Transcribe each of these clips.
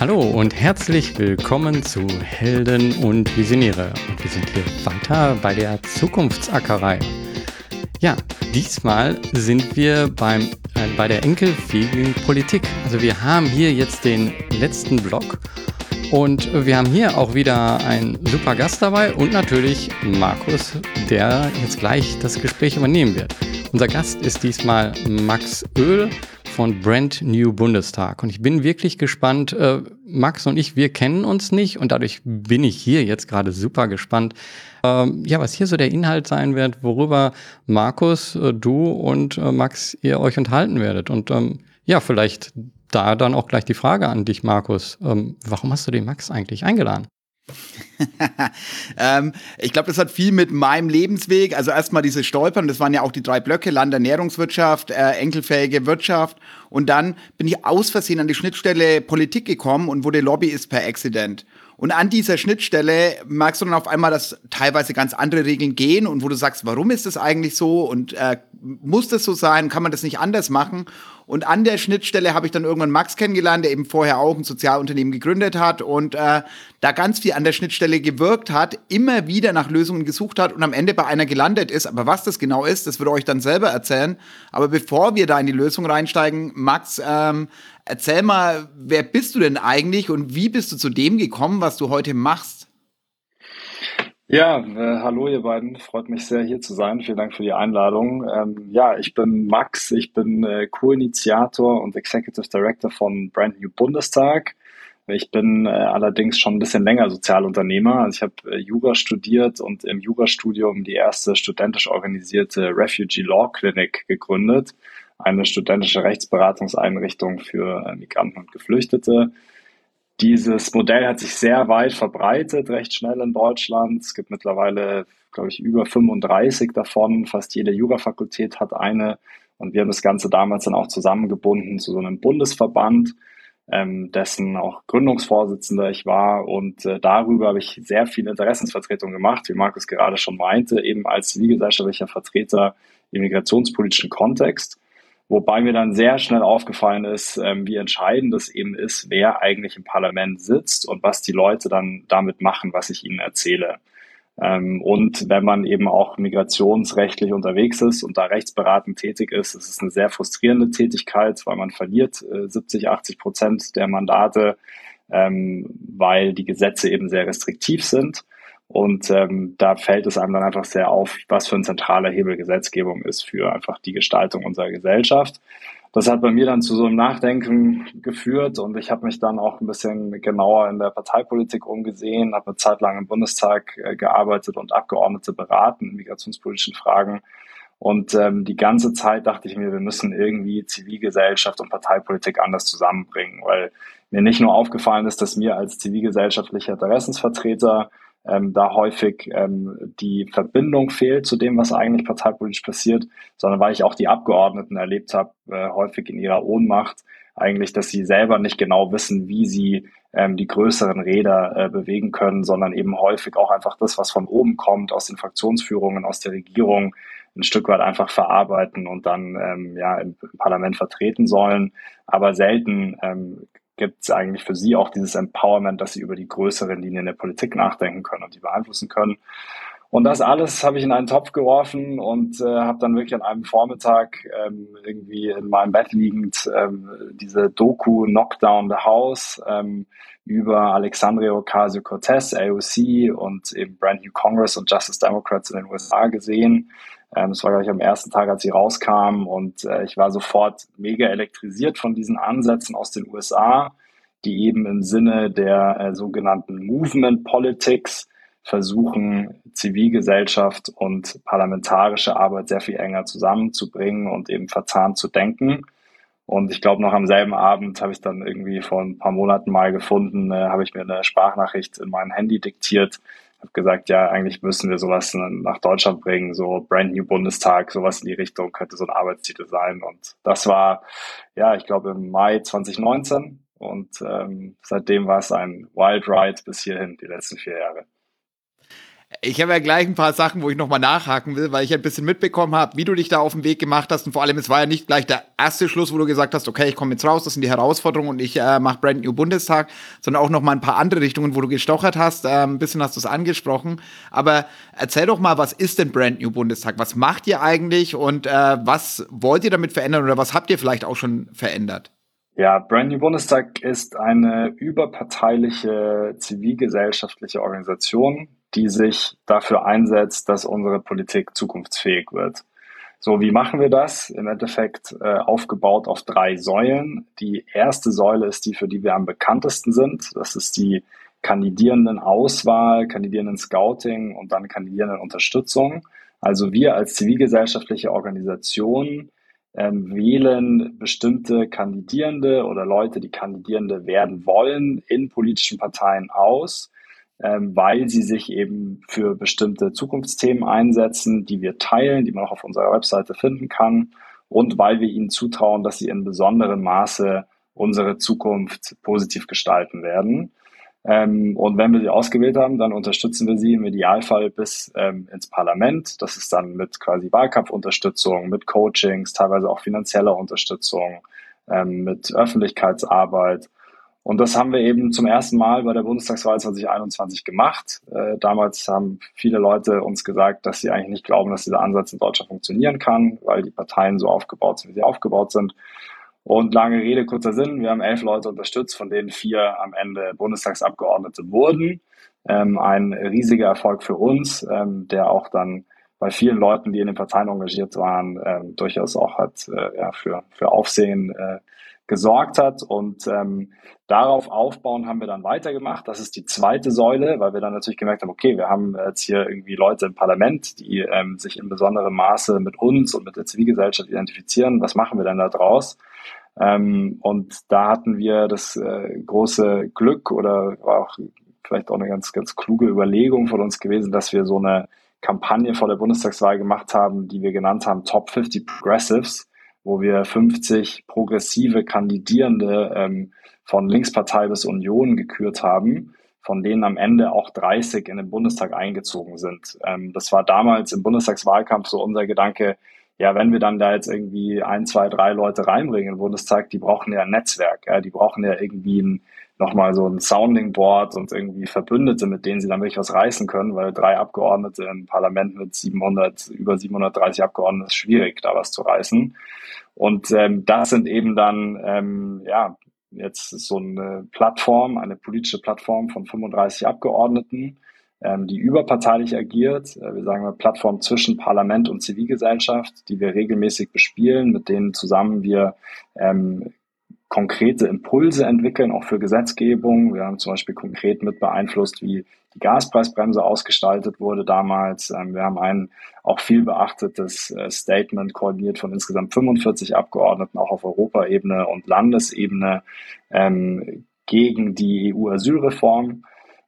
Hallo und herzlich willkommen zu Helden und Visionäre. Und wir sind hier weiter bei der Zukunftsackerei. Ja, diesmal sind wir beim, äh, bei der enkelfähigen Politik. Also wir haben hier jetzt den letzten Block und wir haben hier auch wieder einen super Gast dabei und natürlich Markus, der jetzt gleich das Gespräch übernehmen wird. Unser Gast ist diesmal Max Öl von Brand New Bundestag. Und ich bin wirklich gespannt. Äh, Max und ich, wir kennen uns nicht und dadurch bin ich hier jetzt gerade super gespannt, ähm, ja, was hier so der Inhalt sein wird, worüber Markus, äh, du und äh, Max ihr euch unterhalten werdet. Und ähm, ja, vielleicht da dann auch gleich die Frage an dich, Markus. Ähm, warum hast du den Max eigentlich eingeladen? ähm, ich glaube, das hat viel mit meinem Lebensweg. Also erstmal diese Stolpern, das waren ja auch die drei Blöcke, Land, Ernährungswirtschaft, äh, enkelfähige Wirtschaft. Und dann bin ich aus Versehen an die Schnittstelle Politik gekommen und wurde Lobbyist per Accident. Und an dieser Schnittstelle merkst du dann auf einmal, dass teilweise ganz andere Regeln gehen und wo du sagst, warum ist das eigentlich so und äh, muss das so sein? Kann man das nicht anders machen? Und an der Schnittstelle habe ich dann irgendwann Max kennengelernt, der eben vorher auch ein Sozialunternehmen gegründet hat und äh, da ganz viel an der Schnittstelle gewirkt hat, immer wieder nach Lösungen gesucht hat und am Ende bei einer gelandet ist. Aber was das genau ist, das würde euch dann selber erzählen. Aber bevor wir da in die Lösung reinsteigen, Max, ähm, erzähl mal, wer bist du denn eigentlich und wie bist du zu dem gekommen, was du heute machst? Ja, äh, hallo ihr beiden, freut mich sehr hier zu sein. Vielen Dank für die Einladung. Ähm, ja, ich bin Max, ich bin äh, Co-Initiator und Executive Director von Brand New Bundestag. Ich bin äh, allerdings schon ein bisschen länger Sozialunternehmer. Also ich habe äh, Jura studiert und im Jurastudium die erste studentisch organisierte Refugee Law Clinic gegründet, eine studentische Rechtsberatungseinrichtung für äh, Migranten und Geflüchtete. Dieses Modell hat sich sehr weit verbreitet, recht schnell in Deutschland. Es gibt mittlerweile, glaube ich, über 35 davon. Fast jede Jurafakultät hat eine. Und wir haben das Ganze damals dann auch zusammengebunden zu so einem Bundesverband, ähm, dessen auch Gründungsvorsitzender ich war. Und äh, darüber habe ich sehr viel Interessensvertretung gemacht, wie Markus gerade schon meinte, eben als zivilgesellschaftlicher Vertreter im migrationspolitischen Kontext. Wobei mir dann sehr schnell aufgefallen ist, ähm, wie entscheidend es eben ist, wer eigentlich im Parlament sitzt und was die Leute dann damit machen, was ich ihnen erzähle. Ähm, und wenn man eben auch migrationsrechtlich unterwegs ist und da rechtsberatend tätig ist, ist es eine sehr frustrierende Tätigkeit, weil man verliert äh, 70, 80 Prozent der Mandate, ähm, weil die Gesetze eben sehr restriktiv sind. Und ähm, da fällt es einem dann einfach sehr auf, was für ein zentraler Hebel Gesetzgebung ist für einfach die Gestaltung unserer Gesellschaft. Das hat bei mir dann zu so einem Nachdenken geführt und ich habe mich dann auch ein bisschen genauer in der Parteipolitik umgesehen, habe eine Zeit lang im Bundestag äh, gearbeitet und Abgeordnete beraten in migrationspolitischen Fragen. Und ähm, die ganze Zeit dachte ich mir, wir müssen irgendwie Zivilgesellschaft und Parteipolitik anders zusammenbringen, weil mir nicht nur aufgefallen ist, dass mir als zivilgesellschaftlicher Interessensvertreter ähm, da häufig ähm, die Verbindung fehlt zu dem, was eigentlich parteipolitisch passiert, sondern weil ich auch die Abgeordneten erlebt habe, äh, häufig in ihrer Ohnmacht, eigentlich, dass sie selber nicht genau wissen, wie sie ähm, die größeren Räder äh, bewegen können, sondern eben häufig auch einfach das, was von oben kommt, aus den Fraktionsführungen, aus der Regierung, ein Stück weit einfach verarbeiten und dann ähm, ja im, Parlament vertreten sollen, aber selten ähm, gibt es eigentlich für sie auch dieses Empowerment, dass sie über die größeren Linien der Politik nachdenken können und die beeinflussen können. Und das alles habe ich in einen Topf geworfen und äh, habe dann wirklich an einem Vormittag ähm, irgendwie in meinem Bett liegend ähm, diese Doku Knockdown the House ähm, über Alexandria Ocasio-Cortez, AOC und eben Brand New Congress und Justice Democrats in den USA gesehen. Ähm, das war, glaube ich, am ersten Tag, als sie rauskam. Und äh, ich war sofort mega elektrisiert von diesen Ansätzen aus den USA, die eben im Sinne der äh, sogenannten Movement Politics versuchen, Zivilgesellschaft und parlamentarische Arbeit sehr viel enger zusammenzubringen und eben verzahnt zu denken. Und ich glaube, noch am selben Abend habe ich dann irgendwie vor ein paar Monaten mal gefunden, äh, habe ich mir eine Sprachnachricht in mein Handy diktiert, habe gesagt, ja, eigentlich müssen wir sowas nach Deutschland bringen, so Brand New Bundestag, sowas in die Richtung könnte so ein Arbeitstitel sein. Und das war, ja, ich glaube im Mai 2019. Und ähm, seitdem war es ein Wild Ride bis hierhin, die letzten vier Jahre. Ich habe ja gleich ein paar Sachen, wo ich nochmal nachhaken will, weil ich ein bisschen mitbekommen habe, wie du dich da auf den Weg gemacht hast. Und vor allem, es war ja nicht gleich der erste Schluss, wo du gesagt hast, okay, ich komme jetzt raus, das sind die Herausforderungen und ich äh, mache Brand New Bundestag, sondern auch nochmal ein paar andere Richtungen, wo du gestochert hast. Äh, ein bisschen hast du es angesprochen. Aber erzähl doch mal, was ist denn Brand New Bundestag? Was macht ihr eigentlich und äh, was wollt ihr damit verändern oder was habt ihr vielleicht auch schon verändert? Ja, Brand New Bundestag ist eine überparteiliche zivilgesellschaftliche Organisation, die sich dafür einsetzt, dass unsere Politik zukunftsfähig wird. So, wie machen wir das? Im Endeffekt äh, aufgebaut auf drei Säulen. Die erste Säule ist die, für die wir am bekanntesten sind. Das ist die Kandidierenden-Auswahl, Kandidierenden-Scouting und dann Kandidierenden-Unterstützung. Also wir als zivilgesellschaftliche Organisation ähm, wählen bestimmte Kandidierende oder Leute, die Kandidierende werden wollen, in politischen Parteien aus, weil sie sich eben für bestimmte Zukunftsthemen einsetzen, die wir teilen, die man auch auf unserer Webseite finden kann und weil wir ihnen zutrauen, dass sie in besonderem Maße unsere Zukunft positiv gestalten werden. Ähm, und wenn wir sie ausgewählt haben, dann unterstützen wir sie im Idealfall bis ähm, ins Parlament. Das ist dann mit quasi Wahlkampfunterstützung, mit Coachings, teilweise auch finanzieller Unterstützung, ähm, mit Öffentlichkeitsarbeit. Und das haben wir eben zum ersten Mal bei der Bundestagswahl 2021 gemacht. Äh, damals haben viele Leute uns gesagt, dass sie eigentlich nicht glauben, dass dieser Ansatz in Deutschland funktionieren kann, weil die Parteien so aufgebaut sind, wie sie aufgebaut sind. Und lange Rede, kurzer Sinn, wir haben elf Leute unterstützt, von denen vier am Ende Bundestagsabgeordnete wurden. Ähm, ein riesiger Erfolg für uns, ähm, der auch dann bei vielen Leuten, die in den Parteien engagiert waren, ähm, durchaus auch hat äh, ja, für, für Aufsehen äh, gesorgt hat. Und ähm, darauf aufbauen haben wir dann weitergemacht. Das ist die zweite Säule, weil wir dann natürlich gemerkt haben, okay, wir haben jetzt hier irgendwie Leute im Parlament, die ähm, sich in besonderem Maße mit uns und mit der Zivilgesellschaft identifizieren. Was machen wir denn da draus? Ähm, und da hatten wir das äh, große Glück oder auch vielleicht auch eine ganz, ganz kluge Überlegung von uns gewesen, dass wir so eine Kampagne vor der Bundestagswahl gemacht haben, die wir genannt haben Top 50 Progressives, wo wir 50 progressive Kandidierende ähm, von Linkspartei bis Union gekürt haben, von denen am Ende auch 30 in den Bundestag eingezogen sind. Ähm, das war damals im Bundestagswahlkampf so unser Gedanke, ja, wenn wir dann da jetzt irgendwie ein, zwei, drei Leute reinbringen in den Bundestag, die brauchen ja ein Netzwerk, ja, die brauchen ja irgendwie ein, nochmal so ein Sounding Board und irgendwie Verbündete, mit denen sie dann wirklich was reißen können, weil drei Abgeordnete im Parlament mit 700, über 730 Abgeordneten ist schwierig, da was zu reißen. Und ähm, das sind eben dann, ähm, ja, jetzt so eine Plattform, eine politische Plattform von 35 Abgeordneten, ähm, die überparteilich agiert. Äh, wir sagen mal Plattform zwischen Parlament und Zivilgesellschaft, die wir regelmäßig bespielen, mit denen zusammen wir ähm, konkrete Impulse entwickeln, auch für Gesetzgebung. Wir haben zum Beispiel konkret mit beeinflusst, wie die Gaspreisbremse ausgestaltet wurde damals. Ähm, wir haben ein auch viel beachtetes äh, Statement koordiniert von insgesamt 45 Abgeordneten, auch auf Europaebene und Landesebene ähm, gegen die EU-Asylreform.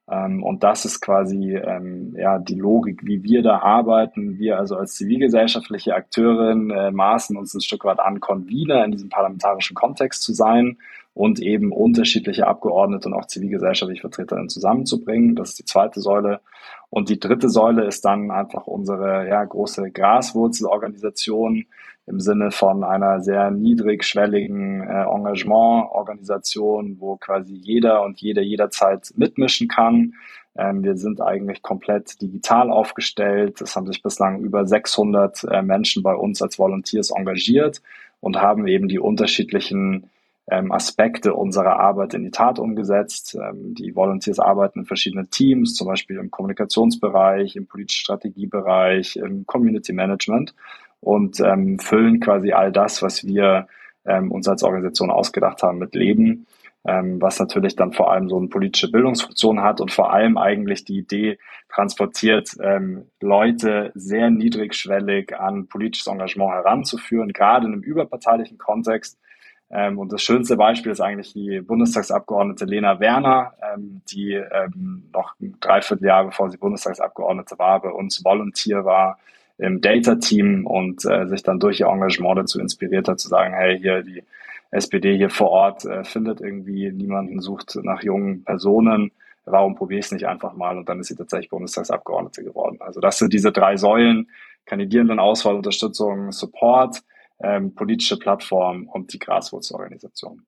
Ähm, und das ist quasi ähm, ja die Logik, wie wir da arbeiten. Wir also als zivilgesellschaftliche Akteurin äh, maßen uns ein Stück weit an, Convener in diesem parlamentarischen Kontext zu sein und eben unterschiedliche Abgeordnete und auch zivilgesellschaftliche Vertreterinnen zusammenzubringen. Das ist die zweite Säule. Und die dritte Säule ist dann einfach unsere ja, große Graswurzelorganisation, im Sinne von einer sehr niedrigschwelligen äh, Engagementorganisation, wo quasi jeder und jede jederzeit mitmischen kann. Ähm, wir sind eigentlich komplett digital aufgestellt. Es haben sich bislang über 600 äh, Menschen bei uns als Volunteers engagiert und haben eben die unterschiedlichen ähm, Aspekte unserer Arbeit in die Tat umgesetzt. Ähm, die Volunteers arbeiten in verschiedenen Teams, zum Beispiel im Kommunikationsbereich, im politischen Strategiebereich, im Community Management und ähm, füllen quasi all das, was wir ähm, uns als Organisation ausgedacht haben, mit Leben, ähm, was natürlich dann vor allem so eine politische Bildungsfunktion hat und vor allem eigentlich die Idee transportiert, ähm, Leute sehr niedrigschwellig an politisches Engagement heranzuführen, gerade in einem überparteilichen Kontext. Ähm, und das schönste Beispiel ist eigentlich die Bundestagsabgeordnete Lena Werner, ähm, die ähm, noch ein Dreivierteljahr, bevor sie Bundestagsabgeordnete war, bei uns Volunteer war, im Data-Team und äh, sich dann durch ihr Engagement dazu inspiriert hat, zu sagen, hey, hier die SPD hier vor Ort äh, findet irgendwie niemanden, sucht nach jungen Personen. warum probiere ich es nicht einfach mal? Und dann ist sie tatsächlich Bundestagsabgeordnete geworden. Also das sind diese drei Säulen, Kandidierendenauswahl, Unterstützung, Support, ähm, politische Plattform und die Graswurzelorganisation.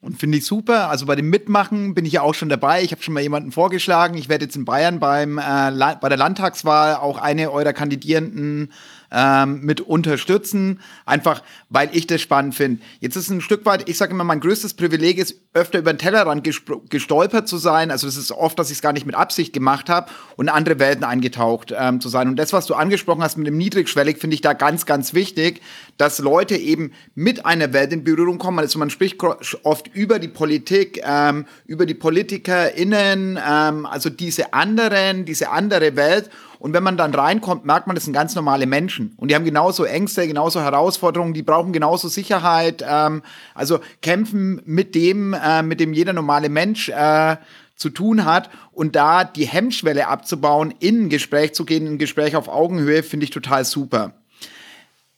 Und finde ich super. Also bei dem Mitmachen bin ich ja auch schon dabei. Ich habe schon mal jemanden vorgeschlagen. Ich werde jetzt in Bayern beim, äh, bei der Landtagswahl auch eine eurer Kandidierenden ähm, mit unterstützen, einfach weil ich das spannend finde. Jetzt ist ein Stück weit, ich sage immer, mein größtes Privileg ist, öfter über den Tellerrand gestolpert zu sein. Also es ist oft, dass ich es gar nicht mit Absicht gemacht habe und in andere Welten eingetaucht ähm, zu sein. Und das, was du angesprochen hast mit dem Niedrigschwellig, finde ich da ganz, ganz wichtig, dass Leute eben mit einer Welt in Berührung kommen. Also man spricht oft über die Politik, ähm, über die PolitikerInnen, ähm, also diese anderen, diese andere Welt. Und wenn man dann reinkommt, merkt man, das sind ganz normale Menschen. Und die haben genauso Ängste, genauso Herausforderungen, die brauchen genauso Sicherheit. Ähm, also kämpfen mit dem, äh, mit dem jeder normale Mensch äh, zu tun hat. Und da die Hemmschwelle abzubauen, in ein Gespräch zu gehen, ein Gespräch auf Augenhöhe, finde ich total super.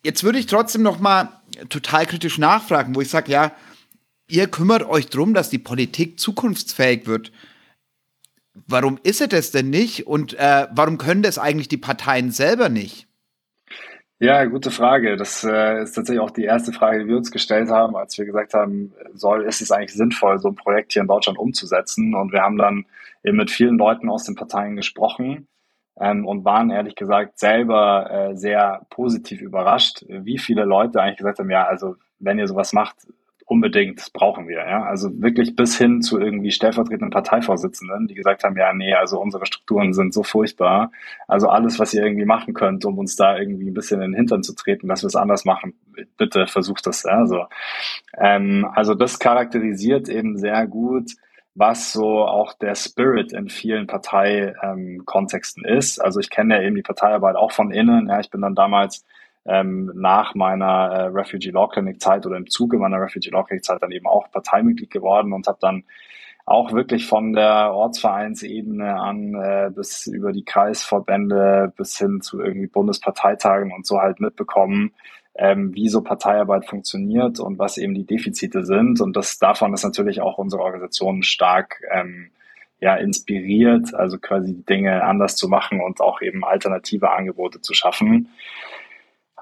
Jetzt würde ich trotzdem noch mal total kritisch nachfragen, wo ich sage, ja, ihr kümmert euch drum, dass die Politik zukunftsfähig wird. Warum ist er das denn nicht und äh, warum können das eigentlich die Parteien selber nicht? Ja, gute Frage. Das äh, ist tatsächlich auch die erste Frage, die wir uns gestellt haben, als wir gesagt haben, soll, ist es eigentlich sinnvoll, so ein Projekt hier in Deutschland umzusetzen? Und wir haben dann eben mit vielen Leuten aus den Parteien gesprochen ähm, und waren ehrlich gesagt selber äh, sehr positiv überrascht, wie viele Leute eigentlich gesagt haben, ja, also wenn ihr sowas macht, unbedingt, brauchen wir. Ja? Also wirklich bis hin zu irgendwie stellvertretenden Parteivorsitzenden, die gesagt haben, ja, nee, also unsere Strukturen sind so furchtbar. Also alles, was ihr irgendwie machen könnt, um uns da irgendwie ein bisschen in den Hintern zu treten, dass wir es anders machen, bitte versucht das. Ja? So. Ähm, also das charakterisiert eben sehr gut, was so auch der Spirit in vielen Parteikontexten ähm, ist. Also ich kenne ja eben die Parteiarbeit auch von innen. Ja, ich bin dann damals ähm, nach meiner äh, Refugee Law Clinic Zeit oder im Zuge meiner Refugee Law Clinic Zeit dann eben auch Parteimitglied geworden und habe dann auch wirklich von der Ortsvereinsebene an äh, bis über die Kreisverbände bis hin zu irgendwie Bundesparteitagen und so halt mitbekommen, ähm, wie so Parteiarbeit funktioniert und was eben die Defizite sind. Und das davon ist natürlich auch unsere Organisation stark ähm, ja, inspiriert, also quasi Dinge anders zu machen und auch eben alternative Angebote zu schaffen.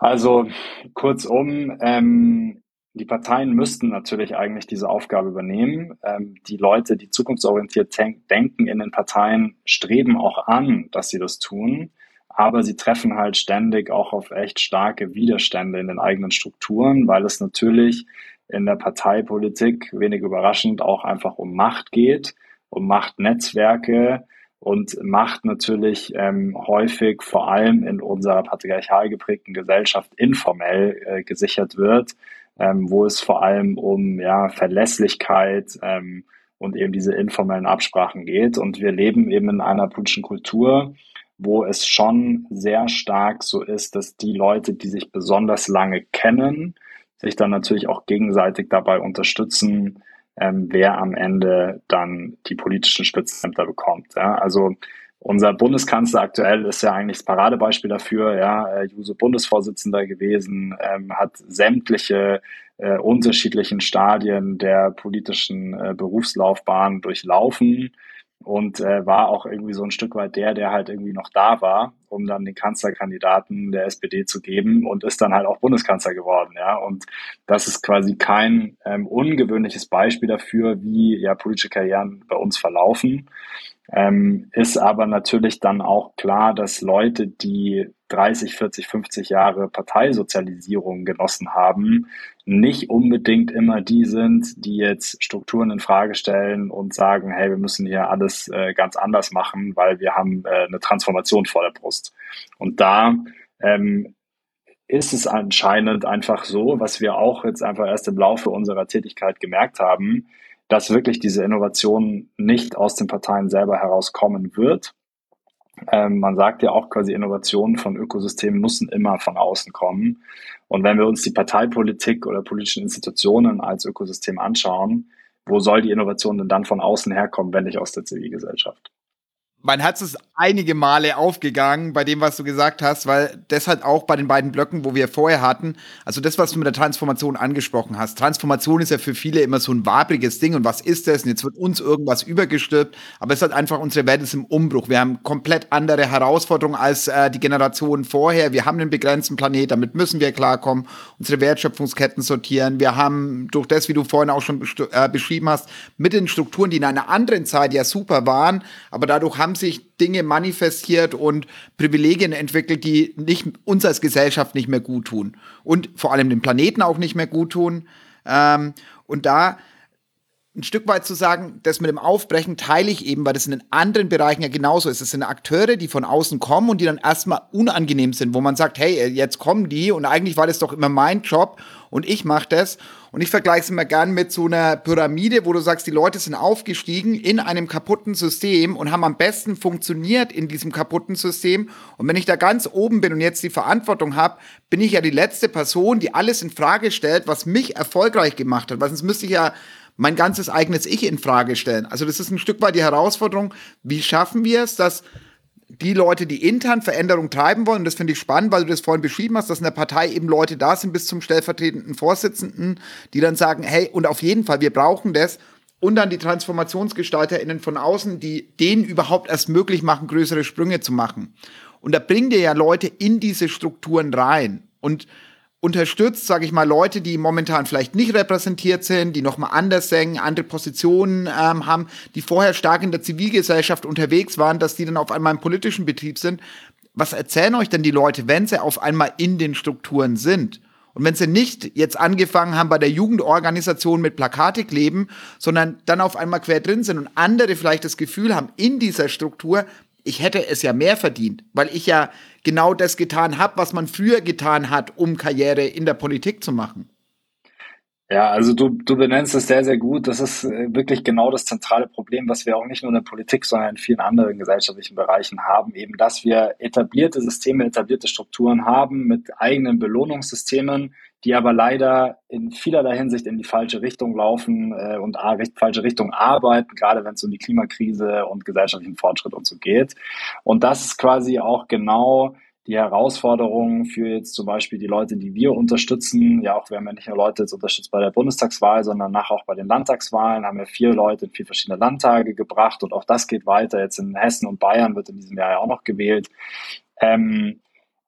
Also kurzum, ähm, die Parteien müssten natürlich eigentlich diese Aufgabe übernehmen. Ähm, die Leute, die zukunftsorientiert denken in den Parteien, streben auch an, dass sie das tun. Aber sie treffen halt ständig auch auf echt starke Widerstände in den eigenen Strukturen, weil es natürlich in der Parteipolitik wenig überraschend auch einfach um Macht geht, um Machtnetzwerke, und Macht natürlich ähm, häufig vor allem in unserer patriarchal geprägten Gesellschaft informell äh, gesichert wird, ähm, wo es vor allem um ja, Verlässlichkeit ähm, und eben diese informellen Absprachen geht. Und wir leben eben in einer politischen Kultur, wo es schon sehr stark so ist, dass die Leute, die sich besonders lange kennen, sich dann natürlich auch gegenseitig dabei unterstützen, ähm, wer am Ende dann die politischen Spitzenämter bekommt. Ja? Also unser Bundeskanzler aktuell ist ja eigentlich das Paradebeispiel dafür, ja, Juso Bundesvorsitzender gewesen, ähm, hat sämtliche äh, unterschiedlichen Stadien der politischen äh, Berufslaufbahn durchlaufen und äh, war auch irgendwie so ein Stück weit der, der halt irgendwie noch da war, um dann den Kanzlerkandidaten der SPD zu geben und ist dann halt auch Bundeskanzler geworden, ja. Und das ist quasi kein ähm, ungewöhnliches Beispiel dafür, wie ja politische Karrieren bei uns verlaufen. Ähm, ist aber natürlich dann auch klar, dass Leute, die 30, 40, 50 Jahre Parteisozialisierung genossen haben, nicht unbedingt immer die sind, die jetzt Strukturen in Frage stellen und sagen, hey, wir müssen hier alles äh, ganz anders machen, weil wir haben äh, eine Transformation vor der Brust. Und da ähm, ist es anscheinend einfach so, was wir auch jetzt einfach erst im Laufe unserer Tätigkeit gemerkt haben, dass wirklich diese Innovation nicht aus den Parteien selber herauskommen wird. Ähm, man sagt ja auch quasi, Innovationen von Ökosystemen müssen immer von außen kommen. Und wenn wir uns die Parteipolitik oder politischen Institutionen als Ökosystem anschauen, wo soll die Innovation denn dann von außen herkommen, wenn nicht aus der Zivilgesellschaft? Mein Herz ist einige Male aufgegangen bei dem, was du gesagt hast, weil deshalb auch bei den beiden Blöcken, wo wir vorher hatten, also das, was du mit der Transformation angesprochen hast. Transformation ist ja für viele immer so ein wabriges Ding und was ist das? Und jetzt wird uns irgendwas übergestülpt, aber es ist halt einfach, unsere Welt ist im Umbruch. Wir haben komplett andere Herausforderungen als äh, die Generationen vorher. Wir haben einen begrenzten Planet, damit müssen wir klarkommen, unsere Wertschöpfungsketten sortieren. Wir haben durch das, wie du vorhin auch schon äh, beschrieben hast, mit den Strukturen, die in einer anderen Zeit ja super waren, aber dadurch haben sich Dinge manifestiert und Privilegien entwickelt, die nicht, uns als Gesellschaft nicht mehr gut tun und vor allem dem Planeten auch nicht mehr gut tun. Ähm, und da ein Stück weit zu sagen, das mit dem Aufbrechen teile ich eben, weil das in den anderen Bereichen ja genauso ist. Es sind Akteure, die von außen kommen und die dann erstmal unangenehm sind, wo man sagt, hey, jetzt kommen die und eigentlich war das doch immer mein Job und ich mache das. Und ich vergleiche es immer gern mit so einer Pyramide, wo du sagst, die Leute sind aufgestiegen in einem kaputten System und haben am besten funktioniert in diesem kaputten System. Und wenn ich da ganz oben bin und jetzt die Verantwortung habe, bin ich ja die letzte Person, die alles in Frage stellt, was mich erfolgreich gemacht hat. Weil sonst müsste ich ja mein ganzes eigenes Ich in Frage stellen. Also das ist ein Stück weit die Herausforderung, wie schaffen wir es, dass die Leute, die intern Veränderung treiben wollen, und das finde ich spannend, weil du das vorhin beschrieben hast, dass in der Partei eben Leute da sind bis zum stellvertretenden Vorsitzenden, die dann sagen, hey, und auf jeden Fall, wir brauchen das. Und dann die TransformationsgestalterInnen von außen, die denen überhaupt erst möglich machen, größere Sprünge zu machen. Und da bringen dir ja Leute in diese Strukturen rein. Und unterstützt, sage ich mal, Leute, die momentan vielleicht nicht repräsentiert sind, die nochmal anders singen, andere Positionen ähm, haben, die vorher stark in der Zivilgesellschaft unterwegs waren, dass die dann auf einmal im politischen Betrieb sind. Was erzählen euch denn die Leute, wenn sie auf einmal in den Strukturen sind? Und wenn sie nicht jetzt angefangen haben bei der Jugendorganisation mit Plakate kleben, sondern dann auf einmal quer drin sind und andere vielleicht das Gefühl haben, in dieser Struktur, ich hätte es ja mehr verdient, weil ich ja genau das getan habe, was man früher getan hat, um Karriere in der Politik zu machen. Ja, also du, du benennst es sehr, sehr gut. Das ist äh, wirklich genau das zentrale Problem, was wir auch nicht nur in der Politik, sondern in vielen anderen gesellschaftlichen Bereichen haben. Eben, dass wir etablierte Systeme, etablierte Strukturen haben mit eigenen Belohnungssystemen, die aber leider in vielerlei Hinsicht in die falsche Richtung laufen äh, und a, recht, falsche Richtung arbeiten, gerade wenn es um die Klimakrise und gesellschaftlichen Fortschritt und so geht. Und das ist quasi auch genau die Herausforderungen für jetzt zum Beispiel die Leute, die wir unterstützen, ja auch wir haben ja nicht nur Leute jetzt unterstützt bei der Bundestagswahl, sondern nachher auch bei den Landtagswahlen, haben wir vier Leute in vier verschiedene Landtage gebracht und auch das geht weiter. Jetzt in Hessen und Bayern wird in diesem Jahr ja auch noch gewählt. Ähm,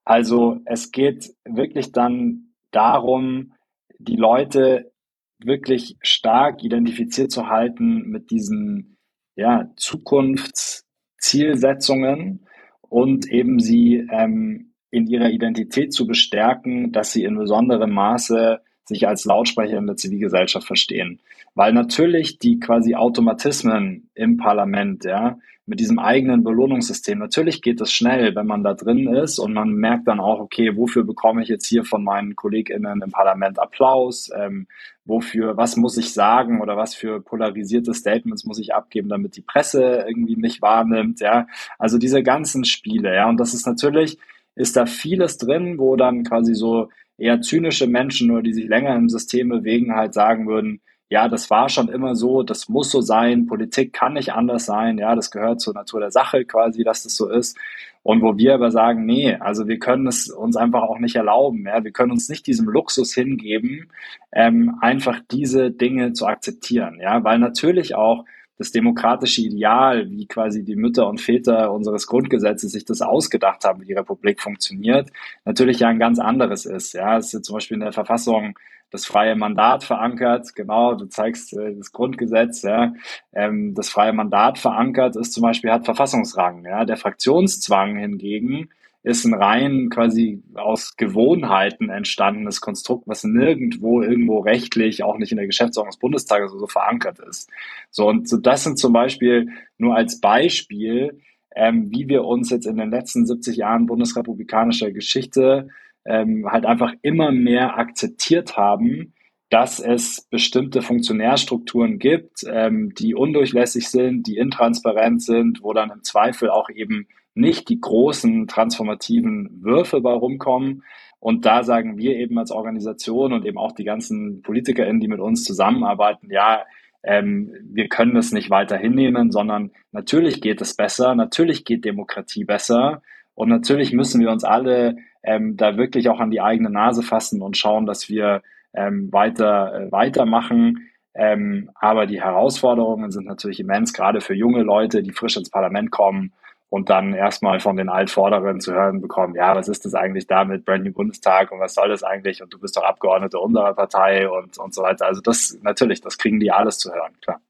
also es geht wirklich dann darum, die Leute wirklich stark identifiziert zu halten mit diesen ja, Zukunftszielsetzungen und eben sie ähm, in ihrer Identität zu bestärken, dass sie in besonderem Maße sich als Lautsprecher in der Zivilgesellschaft verstehen. Weil natürlich die quasi Automatismen im Parlament, ja, mit diesem eigenen Belohnungssystem. Natürlich geht es schnell, wenn man da drin ist und man merkt dann auch, okay, wofür bekomme ich jetzt hier von meinen KollegInnen im Parlament Applaus? Ähm, wofür, was muss ich sagen oder was für polarisierte Statements muss ich abgeben, damit die Presse irgendwie mich wahrnimmt, ja? Also diese ganzen Spiele, ja. Und das ist natürlich, ist da vieles drin, wo dann quasi so eher zynische Menschen nur, die sich länger im System bewegen, halt sagen würden, ja, das war schon immer so, das muss so sein, Politik kann nicht anders sein, ja, das gehört zur Natur der Sache quasi, dass das so ist. Und wo wir aber sagen, nee, also wir können es uns einfach auch nicht erlauben, ja, wir können uns nicht diesem Luxus hingeben, ähm, einfach diese Dinge zu akzeptieren, ja, weil natürlich auch das demokratische Ideal, wie quasi die Mütter und Väter unseres Grundgesetzes sich das ausgedacht haben, wie die Republik funktioniert, natürlich ja ein ganz anderes ist. Ja, es ist ja zum Beispiel in der Verfassung das freie Mandat verankert. Genau, du zeigst äh, das Grundgesetz, ja. Ähm, das freie Mandat verankert ist zum Beispiel hat Verfassungsrang. Ja. Der Fraktionszwang hingegen ist ein rein quasi aus Gewohnheiten entstandenes Konstrukt, was nirgendwo irgendwo rechtlich, auch nicht in der Geschäftsordnung des Bundestages so verankert ist. So, und so das sind zum Beispiel nur als Beispiel, ähm, wie wir uns jetzt in den letzten 70 Jahren bundesrepublikanischer Geschichte ähm, halt einfach immer mehr akzeptiert haben, dass es bestimmte Funktionärstrukturen gibt, ähm, die undurchlässig sind, die intransparent sind, wo dann im Zweifel auch eben nicht die großen transformativen Würfe bei rumkommen. Und da sagen wir eben als Organisation und eben auch die ganzen PolitikerInnen, die mit uns zusammenarbeiten, ja, ähm, wir können das nicht weiter hinnehmen, sondern natürlich geht es besser, natürlich geht Demokratie besser und natürlich müssen wir uns alle ähm, da wirklich auch an die eigene Nase fassen und schauen, dass wir ähm, weiter äh, weitermachen. Ähm, aber die Herausforderungen sind natürlich immens, gerade für junge Leute, die frisch ins Parlament kommen und dann erstmal von den Altvorderen zu hören bekommen, ja, was ist das eigentlich da mit Brand New Bundestag und was soll das eigentlich und du bist doch Abgeordneter unserer Partei und, und so weiter. Also das natürlich, das kriegen die alles zu hören, klar.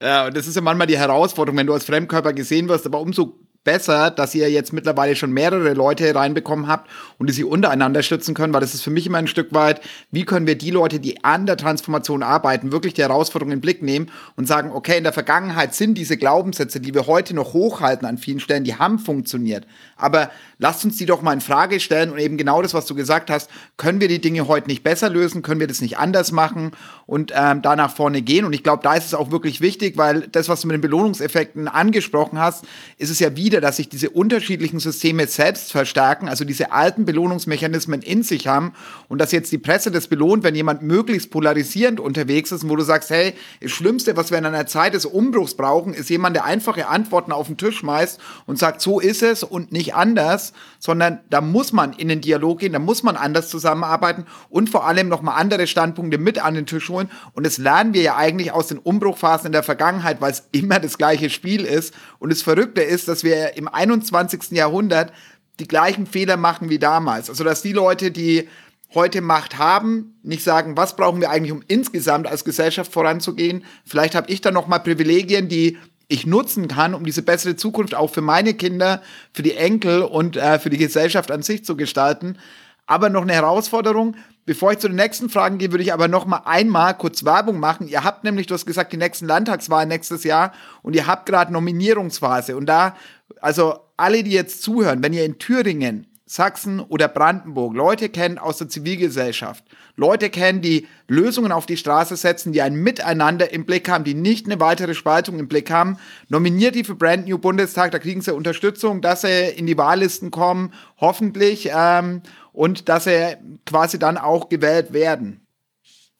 Ja, und das ist ja manchmal die Herausforderung, wenn du als Fremdkörper gesehen wirst, aber umso besser, dass ihr jetzt mittlerweile schon mehrere Leute reinbekommen habt und die sie untereinander stützen können, weil das ist für mich immer ein Stück weit, wie können wir die Leute, die an der Transformation arbeiten, wirklich die Herausforderung in den Blick nehmen und sagen, okay, in der Vergangenheit sind diese Glaubenssätze, die wir heute noch hochhalten an vielen Stellen, die haben funktioniert. Aber lasst uns die doch mal in Frage stellen und eben genau das, was du gesagt hast, können wir die Dinge heute nicht besser lösen, können wir das nicht anders machen und ähm, da nach vorne gehen. Und ich glaube, da ist es auch wirklich wichtig, weil das, was du mit den Belohnungseffekten angesprochen hast, ist es ja wieder, dass sich diese unterschiedlichen Systeme selbst verstärken, also diese alten Belohnungsmechanismen in sich haben und dass jetzt die Presse das belohnt, wenn jemand möglichst polarisierend unterwegs ist wo du sagst, hey, das Schlimmste, was wir in einer Zeit des Umbruchs brauchen, ist jemand, der einfache Antworten auf den Tisch schmeißt und sagt, so ist es und nicht anders, sondern da muss man in den Dialog gehen, da muss man anders zusammenarbeiten und vor allem nochmal andere Standpunkte mit an den Tisch holen. Und das lernen wir ja eigentlich aus den Umbruchphasen in der Vergangenheit, weil es immer das gleiche Spiel ist. Und das Verrückte ist, dass wir im 21. Jahrhundert die gleichen Fehler machen wie damals. Also dass die Leute, die heute Macht haben, nicht sagen, was brauchen wir eigentlich, um insgesamt als Gesellschaft voranzugehen. Vielleicht habe ich da noch mal Privilegien, die ich nutzen kann, um diese bessere Zukunft auch für meine Kinder, für die Enkel und äh, für die Gesellschaft an sich zu gestalten. Aber noch eine Herausforderung. Bevor ich zu den nächsten Fragen gehe, würde ich aber noch mal einmal kurz Werbung machen. Ihr habt nämlich, du hast gesagt, die nächsten Landtagswahlen nächstes Jahr und ihr habt gerade Nominierungsphase. Und da, also alle, die jetzt zuhören, wenn ihr in Thüringen Sachsen oder Brandenburg. Leute kennen aus der Zivilgesellschaft, Leute kennen, die Lösungen auf die Straße setzen, die ein Miteinander im Blick haben, die nicht eine weitere Spaltung im Blick haben, nominiert die für Brand New Bundestag, da kriegen sie Unterstützung, dass sie in die Wahllisten kommen, hoffentlich, ähm, und dass sie quasi dann auch gewählt werden.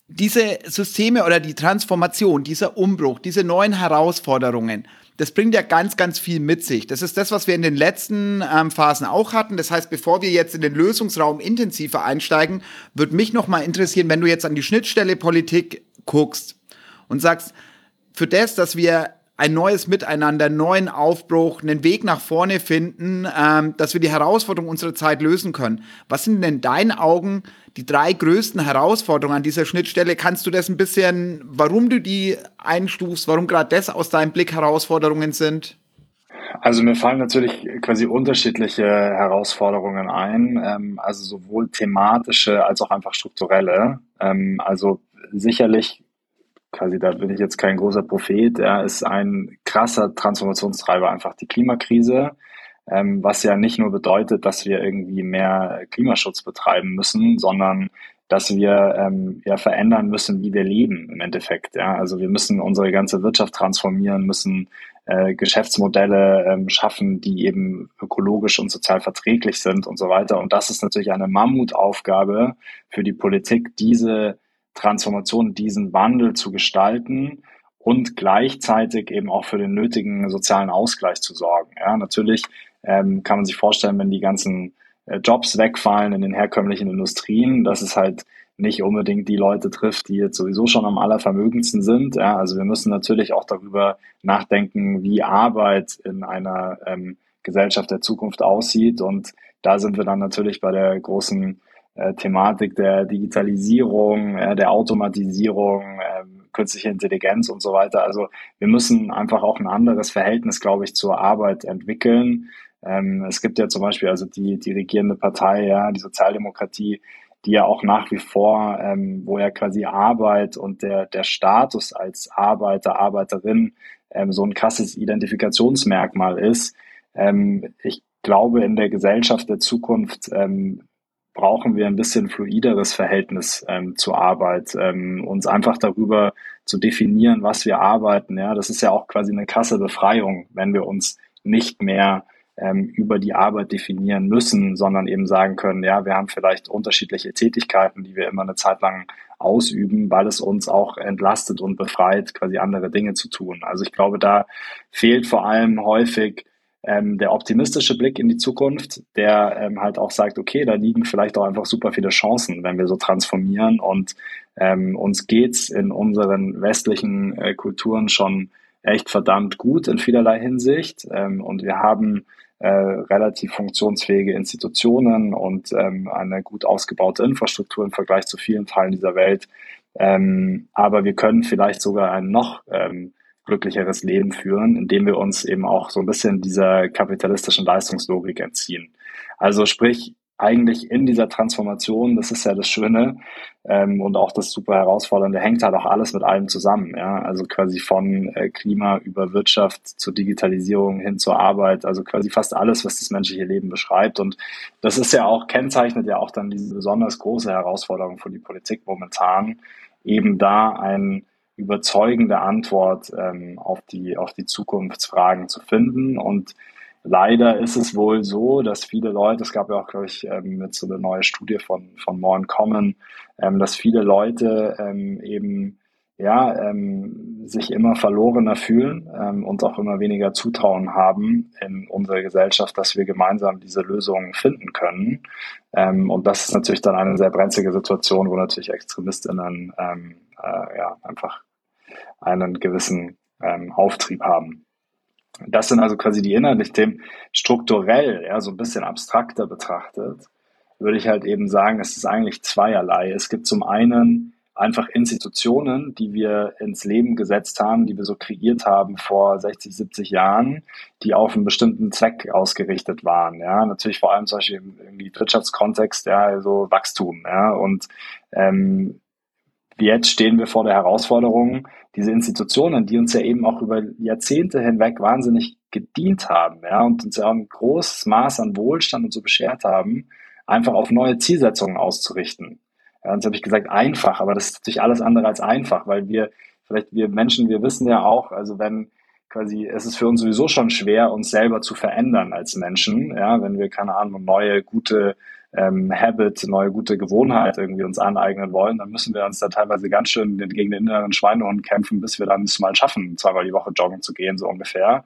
Diese Systeme oder die Transformation, dieser Umbruch, diese neuen Herausforderungen, das bringt ja ganz, ganz viel mit sich. Das ist das, was wir in den letzten ähm, Phasen auch hatten. Das heißt, bevor wir jetzt in den Lösungsraum intensiver einsteigen, würde mich noch mal interessieren, wenn du jetzt an die Schnittstelle Politik guckst und sagst, für das, dass wir ein neues Miteinander, einen neuen Aufbruch, einen Weg nach vorne finden, ähm, dass wir die Herausforderungen unserer Zeit lösen können. Was sind denn in deinen Augen die drei größten Herausforderungen an dieser Schnittstelle? Kannst du das ein bisschen, warum du die einstufst, warum gerade das aus deinem Blick Herausforderungen sind? Also mir fallen natürlich quasi unterschiedliche Herausforderungen ein, ähm, also sowohl thematische als auch einfach strukturelle. Ähm, also sicherlich quasi, da bin ich jetzt kein großer Prophet, er ist ein krasser Transformationstreiber, einfach die Klimakrise, ähm, was ja nicht nur bedeutet, dass wir irgendwie mehr Klimaschutz betreiben müssen, sondern dass wir ähm, ja verändern müssen, wie wir leben im Endeffekt. Ja? Also wir müssen unsere ganze Wirtschaft transformieren, müssen äh, Geschäftsmodelle ähm, schaffen, die eben ökologisch und sozial verträglich sind und so weiter. Und das ist natürlich eine Mammutaufgabe für die Politik, diese Transformation, diesen Wandel zu gestalten und gleichzeitig eben auch für den nötigen sozialen Ausgleich zu sorgen. Ja, natürlich ähm, kann man sich vorstellen, wenn die ganzen äh, Jobs wegfallen in den herkömmlichen Industrien, dass es halt nicht unbedingt die Leute trifft, die jetzt sowieso schon am allervermögendsten sind. Ja, also wir müssen natürlich auch darüber nachdenken, wie Arbeit in einer ähm, Gesellschaft der Zukunft aussieht. Und da sind wir dann natürlich bei der großen äh, Thematik der Digitalisierung, äh, der Automatisierung, äh, künstliche Intelligenz und so weiter. Also wir müssen einfach auch ein anderes Verhältnis, glaube ich, zur Arbeit entwickeln. Ähm, es gibt ja zum Beispiel also die, die regierende Partei, ja, die Sozialdemokratie, die ja auch nach wie vor, ähm, wo ja quasi Arbeit und der, der Status als Arbeiter, Arbeiterin ähm, so ein krasses Identifikationsmerkmal ist. Ähm, ich glaube, in der Gesellschaft der Zukunft ähm, brauchen wir ein bisschen fluideres Verhältnis ähm, zur Arbeit, ähm, uns einfach darüber zu definieren, was wir arbeiten. Ja, das ist ja auch quasi eine krasse Befreiung, wenn wir uns nicht mehr ähm, über die Arbeit definieren müssen, sondern eben sagen können, ja, wir haben vielleicht unterschiedliche Tätigkeiten, die wir immer eine Zeit lang ausüben, weil es uns auch entlastet und befreit, quasi andere Dinge zu tun. Also ich glaube, da fehlt vor allem häufig ähm, der optimistische Blick in die Zukunft, der ähm, halt auch sagt, okay, da liegen vielleicht auch einfach super viele Chancen, wenn wir so transformieren und ähm, uns geht's in unseren westlichen äh, Kulturen schon echt verdammt gut in vielerlei Hinsicht ähm, und wir haben äh, relativ funktionsfähige Institutionen und ähm, eine gut ausgebaute Infrastruktur im Vergleich zu vielen Teilen dieser Welt. Ähm, aber wir können vielleicht sogar ein noch ähm, glücklicheres Leben führen, indem wir uns eben auch so ein bisschen dieser kapitalistischen Leistungslogik entziehen. Also sprich, eigentlich in dieser Transformation, das ist ja das Schöne ähm, und auch das super herausfordernde, hängt halt auch alles mit allem zusammen. Ja? Also quasi von äh, Klima über Wirtschaft zur Digitalisierung hin zur Arbeit, also quasi fast alles, was das menschliche Leben beschreibt. Und das ist ja auch, kennzeichnet ja auch dann diese besonders große Herausforderung für die Politik momentan, eben da ein überzeugende Antwort ähm, auf, die, auf die Zukunftsfragen zu finden. Und leider ist es wohl so, dass viele Leute, es gab ja auch, glaube ich, ähm, jetzt so eine neue Studie von, von More Common, ähm, dass viele Leute ähm, eben ja, ähm, sich immer verlorener fühlen ähm, und auch immer weniger Zutrauen haben in unsere Gesellschaft, dass wir gemeinsam diese Lösungen finden können. Ähm, und das ist natürlich dann eine sehr brenzlige Situation, wo natürlich ExtremistInnen ähm, äh, ja, einfach einen gewissen ähm, Auftrieb haben. Das sind also quasi die inhaltlichen Themen. Strukturell, ja, so ein bisschen abstrakter betrachtet, würde ich halt eben sagen, es ist eigentlich zweierlei. Es gibt zum einen einfach Institutionen, die wir ins Leben gesetzt haben, die wir so kreiert haben vor 60, 70 Jahren, die auf einen bestimmten Zweck ausgerichtet waren. Ja, natürlich vor allem zum Beispiel im, im Wirtschaftskontext, ja, also Wachstum, ja, und ähm, jetzt stehen wir vor der Herausforderung, diese Institutionen, die uns ja eben auch über Jahrzehnte hinweg wahnsinnig gedient haben, ja, und uns ja ein großes Maß an Wohlstand und so beschert haben, einfach auf neue Zielsetzungen auszurichten. Ja, jetzt habe ich gesagt, einfach, aber das ist natürlich alles andere als einfach, weil wir, vielleicht wir Menschen, wir wissen ja auch, also wenn quasi, es ist für uns sowieso schon schwer, uns selber zu verändern als Menschen, ja, wenn wir, keine Ahnung, neue, gute ähm, Habit, neue gute Gewohnheit irgendwie uns aneignen wollen, dann müssen wir uns da teilweise ganz schön gegen den inneren Schweinehund kämpfen, bis wir dann es mal schaffen, zweimal die Woche joggen zu gehen, so ungefähr.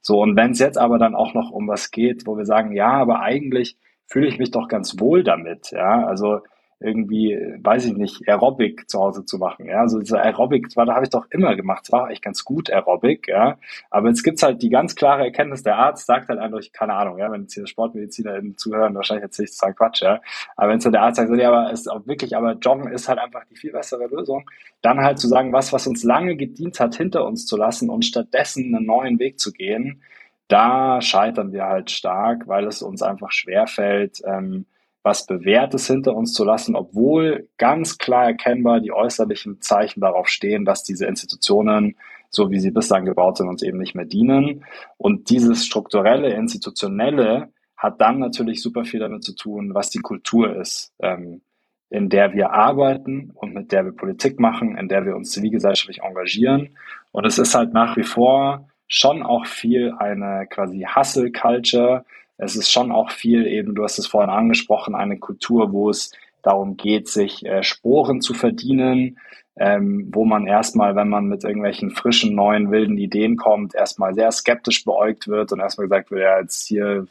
So, und wenn es jetzt aber dann auch noch um was geht, wo wir sagen, ja, aber eigentlich fühle ich mich doch ganz wohl damit, ja, also irgendwie, weiß ich nicht, Aerobic zu Hause zu machen. Ja, also diese Aerobic, zwar da habe ich doch immer gemacht, es war eigentlich ganz gut Aerobic, ja. Aber jetzt gibt's halt die ganz klare Erkenntnis, der Arzt sagt halt eindeutig, keine Ahnung, ja, wenn jetzt hier Sportmediziner zuhören, wahrscheinlich erzähle ich total Quatsch, ja. Aber wenn es der Arzt sagt, ja, aber ist auch wirklich, aber Joggen ist halt einfach die viel bessere Lösung, dann halt zu sagen, was, was uns lange gedient hat, hinter uns zu lassen und stattdessen einen neuen Weg zu gehen, da scheitern wir halt stark, weil es uns einfach schwerfällt, ähm, was Bewährtes hinter uns zu lassen, obwohl ganz klar erkennbar die äußerlichen Zeichen darauf stehen, dass diese Institutionen, so wie sie bislang gebaut sind, uns eben nicht mehr dienen. Und dieses strukturelle, institutionelle hat dann natürlich super viel damit zu tun, was die Kultur ist, ähm, in der wir arbeiten und mit der wir Politik machen, in der wir uns zivilgesellschaftlich engagieren. Und es ist halt nach wie vor schon auch viel eine quasi Hustle-Culture, es ist schon auch viel eben, du hast es vorhin angesprochen, eine Kultur, wo es darum geht, sich äh, Sporen zu verdienen, ähm, wo man erstmal, wenn man mit irgendwelchen frischen, neuen, wilden Ideen kommt, erstmal sehr skeptisch beäugt wird und erstmal gesagt wird, ja, jetzt hier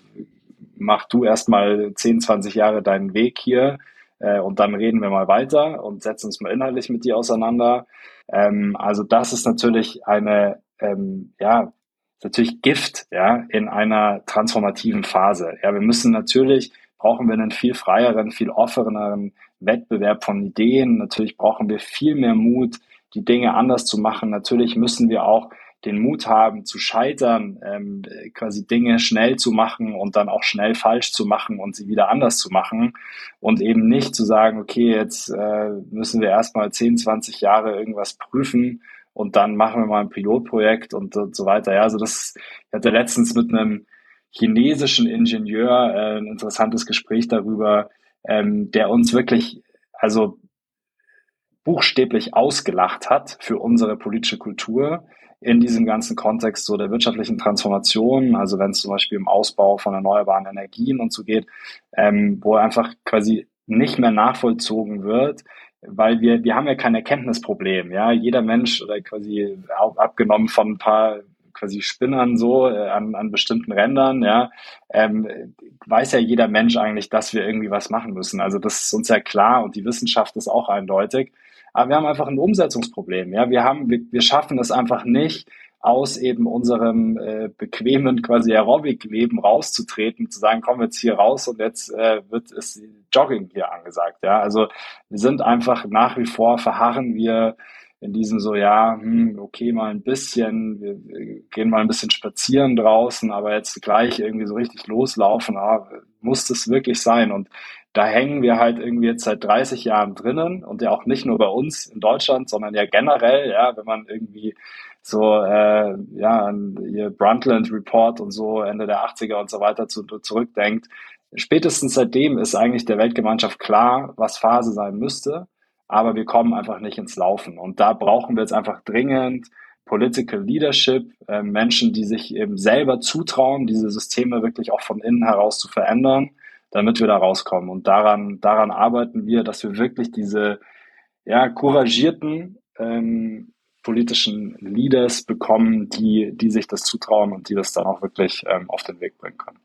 mach du erstmal 10, 20 Jahre deinen Weg hier äh, und dann reden wir mal weiter und setzen uns mal inhaltlich mit dir auseinander. Ähm, also das ist natürlich eine, ähm, ja, natürlich Gift, ja, in einer transformativen Phase. Ja, wir müssen natürlich, brauchen wir einen viel freieren, viel offeneren Wettbewerb von Ideen. Natürlich brauchen wir viel mehr Mut, die Dinge anders zu machen. Natürlich müssen wir auch den Mut haben zu scheitern, ähm, quasi Dinge schnell zu machen und dann auch schnell falsch zu machen und sie wieder anders zu machen und eben nicht zu sagen, okay, jetzt äh, müssen wir erstmal 10, 20 Jahre irgendwas prüfen und dann machen wir mal ein Pilotprojekt und, und so weiter. Ja, also das, ich hatte letztens mit einem chinesischen Ingenieur äh, ein interessantes Gespräch darüber, ähm, der uns wirklich, also buchstäblich ausgelacht hat für unsere politische Kultur in diesem ganzen Kontext so der wirtschaftlichen Transformation, also wenn es zum Beispiel im Ausbau von erneuerbaren Energien und so geht, ähm, wo einfach quasi nicht mehr nachvollzogen wird, weil wir, wir haben ja kein Erkenntnisproblem. Ja, jeder Mensch oder quasi abgenommen von ein paar quasi Spinnern so äh, an, an bestimmten Rändern, ja, ähm, weiß ja jeder Mensch eigentlich, dass wir irgendwie was machen müssen. Also das ist uns ja klar und die Wissenschaft ist auch eindeutig. Aber wir haben einfach ein Umsetzungsproblem. Ja, wir haben, wir, wir schaffen es einfach nicht, aus eben unserem äh, bequemen quasi Aerobic-Leben rauszutreten, zu sagen, wir jetzt hier raus und jetzt äh, wird es Jogging hier angesagt. Ja, also wir sind einfach nach wie vor verharren wir in diesem so, ja, hm, okay, mal ein bisschen, wir, wir gehen mal ein bisschen spazieren draußen, aber jetzt gleich irgendwie so richtig loslaufen, ah, muss das wirklich sein? Und da hängen wir halt irgendwie jetzt seit 30 Jahren drinnen und ja auch nicht nur bei uns in Deutschland, sondern ja generell, ja, wenn man irgendwie so, äh, ja, an ihr Brundtland Report und so Ende der 80er und so weiter zu, zurückdenkt. Spätestens seitdem ist eigentlich der Weltgemeinschaft klar, was Phase sein müsste, aber wir kommen einfach nicht ins Laufen. Und da brauchen wir jetzt einfach dringend Political Leadership, äh, Menschen, die sich eben selber zutrauen, diese Systeme wirklich auch von innen heraus zu verändern, damit wir da rauskommen. Und daran, daran arbeiten wir, dass wir wirklich diese ja, couragierten ähm, politischen Leaders bekommen, die, die sich das zutrauen und die das dann auch wirklich ähm, auf den Weg bringen können.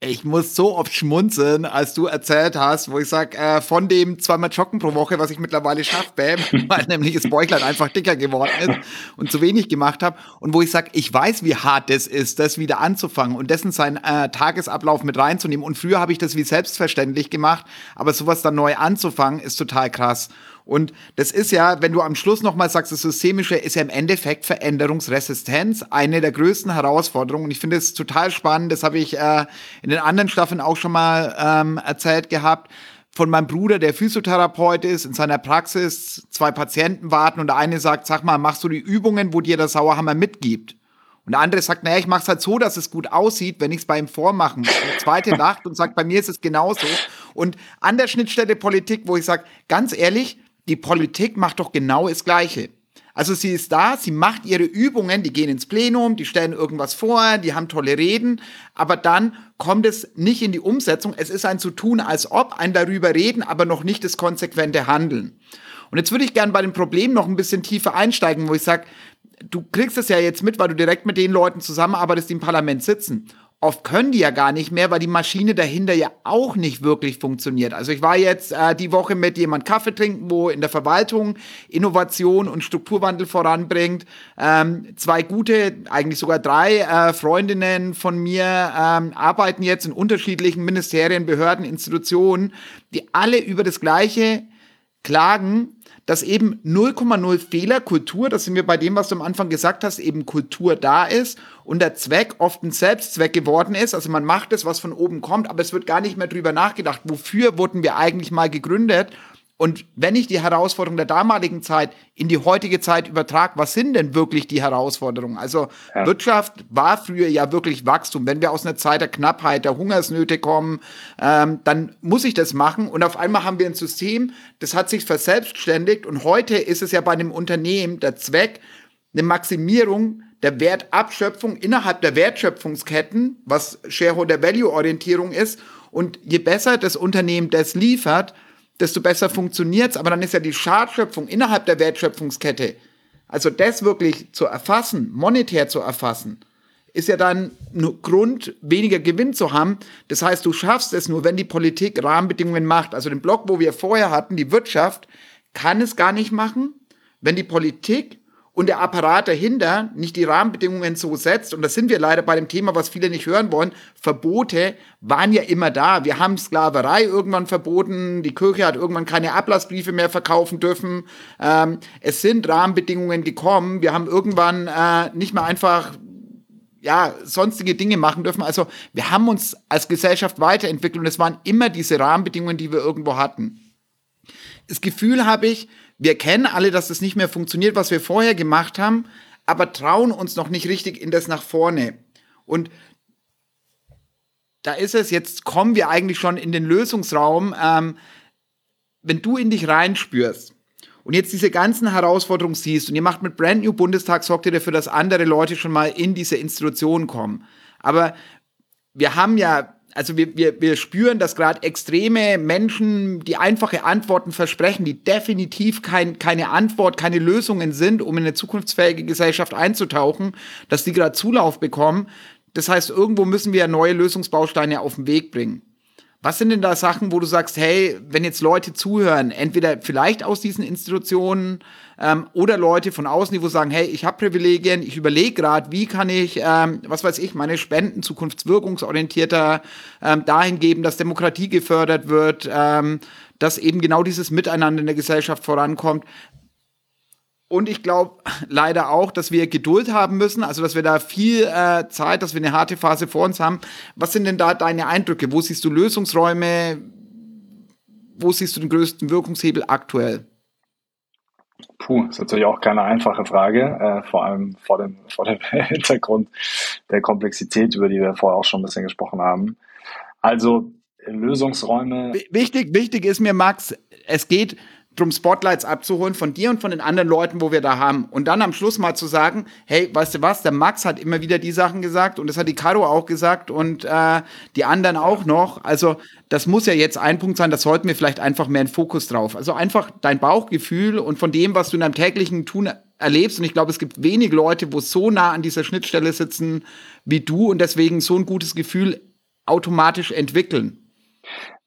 Ich muss so oft schmunzeln, als du erzählt hast, wo ich sag, äh, von dem zweimal Joggen pro Woche, was ich mittlerweile schaffe, weil nämlich das Bäuchlein einfach dicker geworden ist und zu wenig gemacht habe. Und wo ich sag, ich weiß, wie hart das ist, das wieder anzufangen und dessen seinen äh, Tagesablauf mit reinzunehmen. Und früher habe ich das wie selbstverständlich gemacht, aber sowas dann neu anzufangen, ist total krass. Und das ist ja, wenn du am Schluss nochmal sagst, das Systemische ist ja im Endeffekt Veränderungsresistenz, eine der größten Herausforderungen. Und ich finde es total spannend, das habe ich äh, in den anderen Staffeln auch schon mal ähm, erzählt gehabt von meinem Bruder, der Physiotherapeut ist, in seiner Praxis zwei Patienten warten und der eine sagt, sag mal, machst du die Übungen, wo dir der Sauerhammer mitgibt? Und der andere sagt, naja, ich mache es halt so, dass es gut aussieht, wenn ich es bei ihm vormachen. Der zweite lacht und sagt, bei mir ist es genauso. Und an der Schnittstelle Politik, wo ich sage, ganz ehrlich, die Politik macht doch genau das Gleiche. Also sie ist da, sie macht ihre Übungen, die gehen ins Plenum, die stellen irgendwas vor, die haben tolle Reden, aber dann kommt es nicht in die Umsetzung. Es ist ein zu tun, als ob ein darüber reden, aber noch nicht das konsequente Handeln. Und jetzt würde ich gerne bei dem Problem noch ein bisschen tiefer einsteigen, wo ich sage, du kriegst es ja jetzt mit, weil du direkt mit den Leuten zusammenarbeitest, die im Parlament sitzen oft können die ja gar nicht mehr, weil die Maschine dahinter ja auch nicht wirklich funktioniert. Also ich war jetzt äh, die Woche mit jemand Kaffee trinken, wo in der Verwaltung Innovation und Strukturwandel voranbringt. Ähm, zwei gute, eigentlich sogar drei äh, Freundinnen von mir ähm, arbeiten jetzt in unterschiedlichen Ministerien, Behörden, Institutionen, die alle über das Gleiche klagen, dass eben 0,0 Fehlerkultur, das sind wir bei dem, was du am Anfang gesagt hast, eben Kultur da ist und der Zweck oft ein Selbstzweck geworden ist. Also man macht es, was von oben kommt, aber es wird gar nicht mehr drüber nachgedacht, wofür wurden wir eigentlich mal gegründet und wenn ich die Herausforderungen der damaligen Zeit in die heutige Zeit übertrage, was sind denn wirklich die Herausforderungen? Also ja. Wirtschaft war früher ja wirklich Wachstum. Wenn wir aus einer Zeit der Knappheit, der Hungersnöte kommen, ähm, dann muss ich das machen. Und auf einmal haben wir ein System, das hat sich verselbstständigt. Und heute ist es ja bei einem Unternehmen der Zweck, eine Maximierung der Wertabschöpfung innerhalb der Wertschöpfungsketten, was Shareholder Value Orientierung ist. Und je besser das Unternehmen das liefert, desto besser funktioniert's. Aber dann ist ja die Schadschöpfung innerhalb der Wertschöpfungskette, also das wirklich zu erfassen, monetär zu erfassen, ist ja dann nur Grund, weniger Gewinn zu haben. Das heißt, du schaffst es nur, wenn die Politik Rahmenbedingungen macht. Also den Block, wo wir vorher hatten, die Wirtschaft, kann es gar nicht machen, wenn die Politik und der Apparat dahinter nicht die Rahmenbedingungen so setzt, und da sind wir leider bei dem Thema, was viele nicht hören wollen, Verbote waren ja immer da. Wir haben Sklaverei irgendwann verboten, die Kirche hat irgendwann keine Ablassbriefe mehr verkaufen dürfen. Ähm, es sind Rahmenbedingungen gekommen. Wir haben irgendwann äh, nicht mehr einfach ja, sonstige Dinge machen dürfen. Also wir haben uns als Gesellschaft weiterentwickelt und es waren immer diese Rahmenbedingungen, die wir irgendwo hatten. Das Gefühl habe ich, wir kennen alle, dass das nicht mehr funktioniert, was wir vorher gemacht haben, aber trauen uns noch nicht richtig in das nach vorne. Und da ist es, jetzt kommen wir eigentlich schon in den Lösungsraum. Ähm, wenn du in dich reinspürst und jetzt diese ganzen Herausforderungen siehst und ihr macht mit Brand New Bundestag, sorgt ihr dafür, dass andere Leute schon mal in diese Institutionen kommen. Aber wir haben ja also wir, wir, wir spüren, dass gerade extreme Menschen die einfache Antworten versprechen, die definitiv kein, keine Antwort, keine Lösungen sind, um in eine zukunftsfähige Gesellschaft einzutauchen, dass die gerade Zulauf bekommen. Das heißt, irgendwo müssen wir neue Lösungsbausteine auf den Weg bringen. Was sind denn da Sachen, wo du sagst, hey, wenn jetzt Leute zuhören, entweder vielleicht aus diesen Institutionen ähm, oder Leute von außen, die wo sagen, hey, ich habe Privilegien, ich überlege gerade, wie kann ich, ähm, was weiß ich, meine Spenden zukunftswirkungsorientierter ähm, dahin geben, dass Demokratie gefördert wird, ähm, dass eben genau dieses Miteinander in der Gesellschaft vorankommt. Und ich glaube leider auch, dass wir Geduld haben müssen, also dass wir da viel äh, Zeit, dass wir eine harte Phase vor uns haben. Was sind denn da deine Eindrücke? Wo siehst du Lösungsräume? Wo siehst du den größten Wirkungshebel aktuell? Puh, ist natürlich auch keine einfache Frage, äh, vor allem vor dem, vor dem Hintergrund der Komplexität, über die wir vorher auch schon ein bisschen gesprochen haben. Also Lösungsräume. Wichtig, wichtig ist mir, Max, es geht drum Spotlights abzuholen von dir und von den anderen Leuten, wo wir da haben. Und dann am Schluss mal zu sagen, hey, weißt du was, der Max hat immer wieder die Sachen gesagt und das hat die Caro auch gesagt und äh, die anderen auch noch. Also das muss ja jetzt ein Punkt sein, da sollten wir vielleicht einfach mehr einen Fokus drauf. Also einfach dein Bauchgefühl und von dem, was du in deinem täglichen Tun erlebst. Und ich glaube, es gibt wenig Leute, wo so nah an dieser Schnittstelle sitzen wie du und deswegen so ein gutes Gefühl automatisch entwickeln.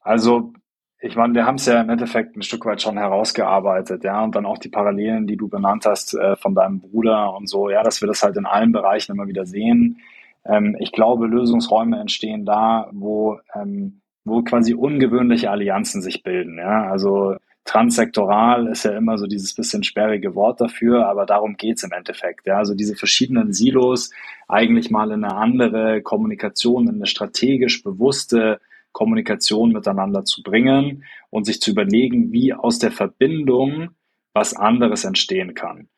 Also ich meine, wir haben es ja im Endeffekt ein Stück weit schon herausgearbeitet, ja, und dann auch die Parallelen, die du benannt hast äh, von deinem Bruder und so, ja, dass wir das halt in allen Bereichen immer wieder sehen. Ähm, ich glaube, Lösungsräume entstehen da, wo, ähm, wo quasi ungewöhnliche Allianzen sich bilden, ja, also transsektoral ist ja immer so dieses bisschen sperrige Wort dafür, aber darum geht's im Endeffekt. Ja? Also diese verschiedenen Silos eigentlich mal in eine andere Kommunikation, in eine strategisch bewusste Kommunikation miteinander zu bringen und sich zu überlegen, wie aus der Verbindung was anderes entstehen kann.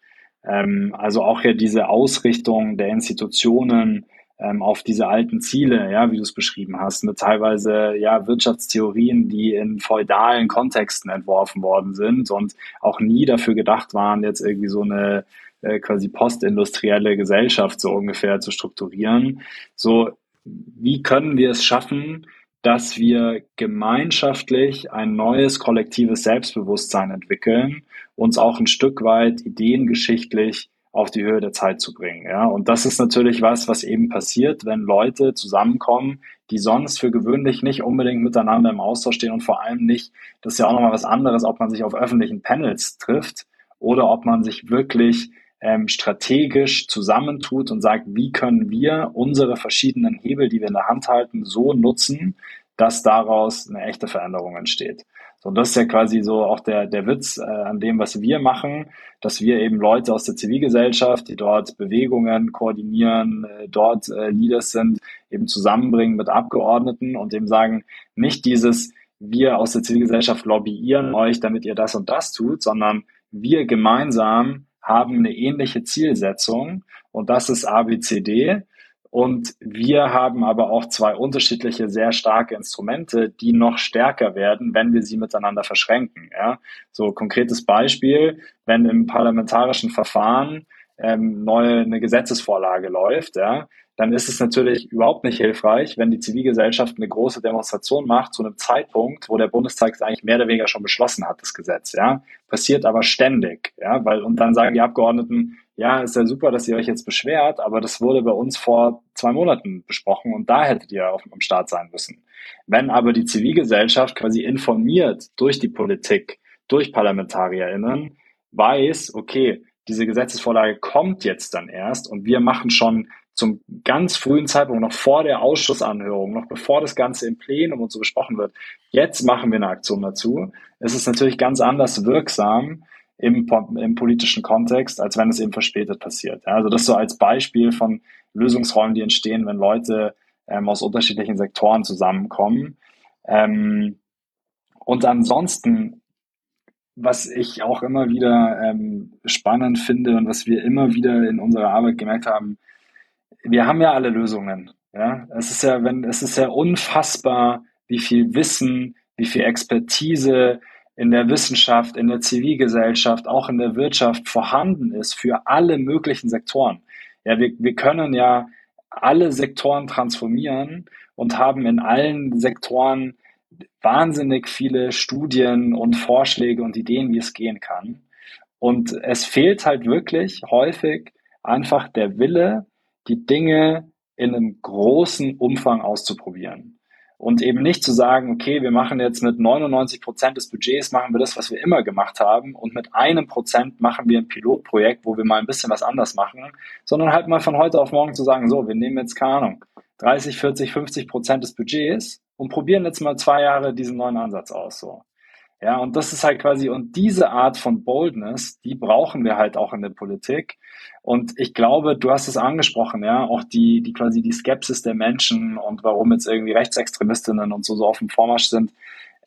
Ähm, also auch ja diese Ausrichtung der Institutionen ähm, auf diese alten Ziele, ja, wie du es beschrieben hast, mit teilweise ja Wirtschaftstheorien, die in feudalen Kontexten entworfen worden sind und auch nie dafür gedacht waren, jetzt irgendwie so eine äh, quasi postindustrielle Gesellschaft so ungefähr zu strukturieren. So, wie können wir es schaffen, dass wir gemeinschaftlich ein neues kollektives Selbstbewusstsein entwickeln, uns auch ein Stück weit ideengeschichtlich auf die Höhe der Zeit zu bringen. Ja? Und das ist natürlich was, was eben passiert, wenn Leute zusammenkommen, die sonst für gewöhnlich nicht unbedingt miteinander im Austausch stehen und vor allem nicht, das ist ja auch nochmal was anderes, ob man sich auf öffentlichen Panels trifft oder ob man sich wirklich ähm, strategisch zusammentut und sagt, wie können wir unsere verschiedenen Hebel, die wir in der Hand halten, so nutzen, dass daraus eine echte Veränderung entsteht. So, und das ist ja quasi so auch der, der Witz äh, an dem, was wir machen, dass wir eben Leute aus der Zivilgesellschaft, die dort Bewegungen koordinieren, äh, dort äh, Leaders sind, eben zusammenbringen mit Abgeordneten und dem sagen, nicht dieses, wir aus der Zivilgesellschaft lobbyieren euch, damit ihr das und das tut, sondern wir gemeinsam haben eine ähnliche Zielsetzung und das ist ABCD. Und wir haben aber auch zwei unterschiedliche, sehr starke Instrumente, die noch stärker werden, wenn wir sie miteinander verschränken. Ja? So konkretes Beispiel, wenn im parlamentarischen Verfahren ähm, neue eine Gesetzesvorlage läuft, ja, dann ist es natürlich überhaupt nicht hilfreich, wenn die Zivilgesellschaft eine große Demonstration macht zu einem Zeitpunkt, wo der Bundestag es eigentlich mehr oder weniger schon beschlossen hat, das Gesetz, ja. Passiert aber ständig, ja, weil, und dann sagen die Abgeordneten, ja, ist ja super, dass ihr euch jetzt beschwert, aber das wurde bei uns vor zwei Monaten besprochen und da hättet ihr auf, am Start sein müssen. Wenn aber die Zivilgesellschaft quasi informiert durch die Politik, durch ParlamentarierInnen, weiß, okay, diese Gesetzesvorlage kommt jetzt dann erst und wir machen schon zum ganz frühen Zeitpunkt, noch vor der Ausschussanhörung, noch bevor das Ganze im Plenum und so besprochen wird, jetzt machen wir eine Aktion dazu. Es ist natürlich ganz anders wirksam im, im politischen Kontext, als wenn es eben verspätet passiert. also das so als Beispiel von Lösungsräumen, die entstehen, wenn Leute ähm, aus unterschiedlichen Sektoren zusammenkommen. Ähm, und ansonsten, was ich auch immer wieder ähm, spannend finde und was wir immer wieder in unserer Arbeit gemerkt haben, wir haben ja alle Lösungen. Ja, es ist ja, wenn, es ist ja unfassbar, wie viel Wissen, wie viel Expertise in der Wissenschaft, in der Zivilgesellschaft, auch in der Wirtschaft vorhanden ist für alle möglichen Sektoren. Ja, wir, wir können ja alle Sektoren transformieren und haben in allen Sektoren wahnsinnig viele Studien und Vorschläge und Ideen, wie es gehen kann. Und es fehlt halt wirklich häufig einfach der Wille, die Dinge in einem großen Umfang auszuprobieren. Und eben nicht zu sagen, okay, wir machen jetzt mit 99 Prozent des Budgets, machen wir das, was wir immer gemacht haben. Und mit einem Prozent machen wir ein Pilotprojekt, wo wir mal ein bisschen was anders machen. Sondern halt mal von heute auf morgen zu sagen, so, wir nehmen jetzt, keine Ahnung, 30, 40, 50 Prozent des Budgets und probieren jetzt mal zwei Jahre diesen neuen Ansatz aus, so. Ja, und das ist halt quasi, und diese Art von Boldness, die brauchen wir halt auch in der Politik. Und ich glaube, du hast es angesprochen, ja, auch die, die quasi die Skepsis der Menschen und warum jetzt irgendwie Rechtsextremistinnen und so, so auf dem Vormarsch sind.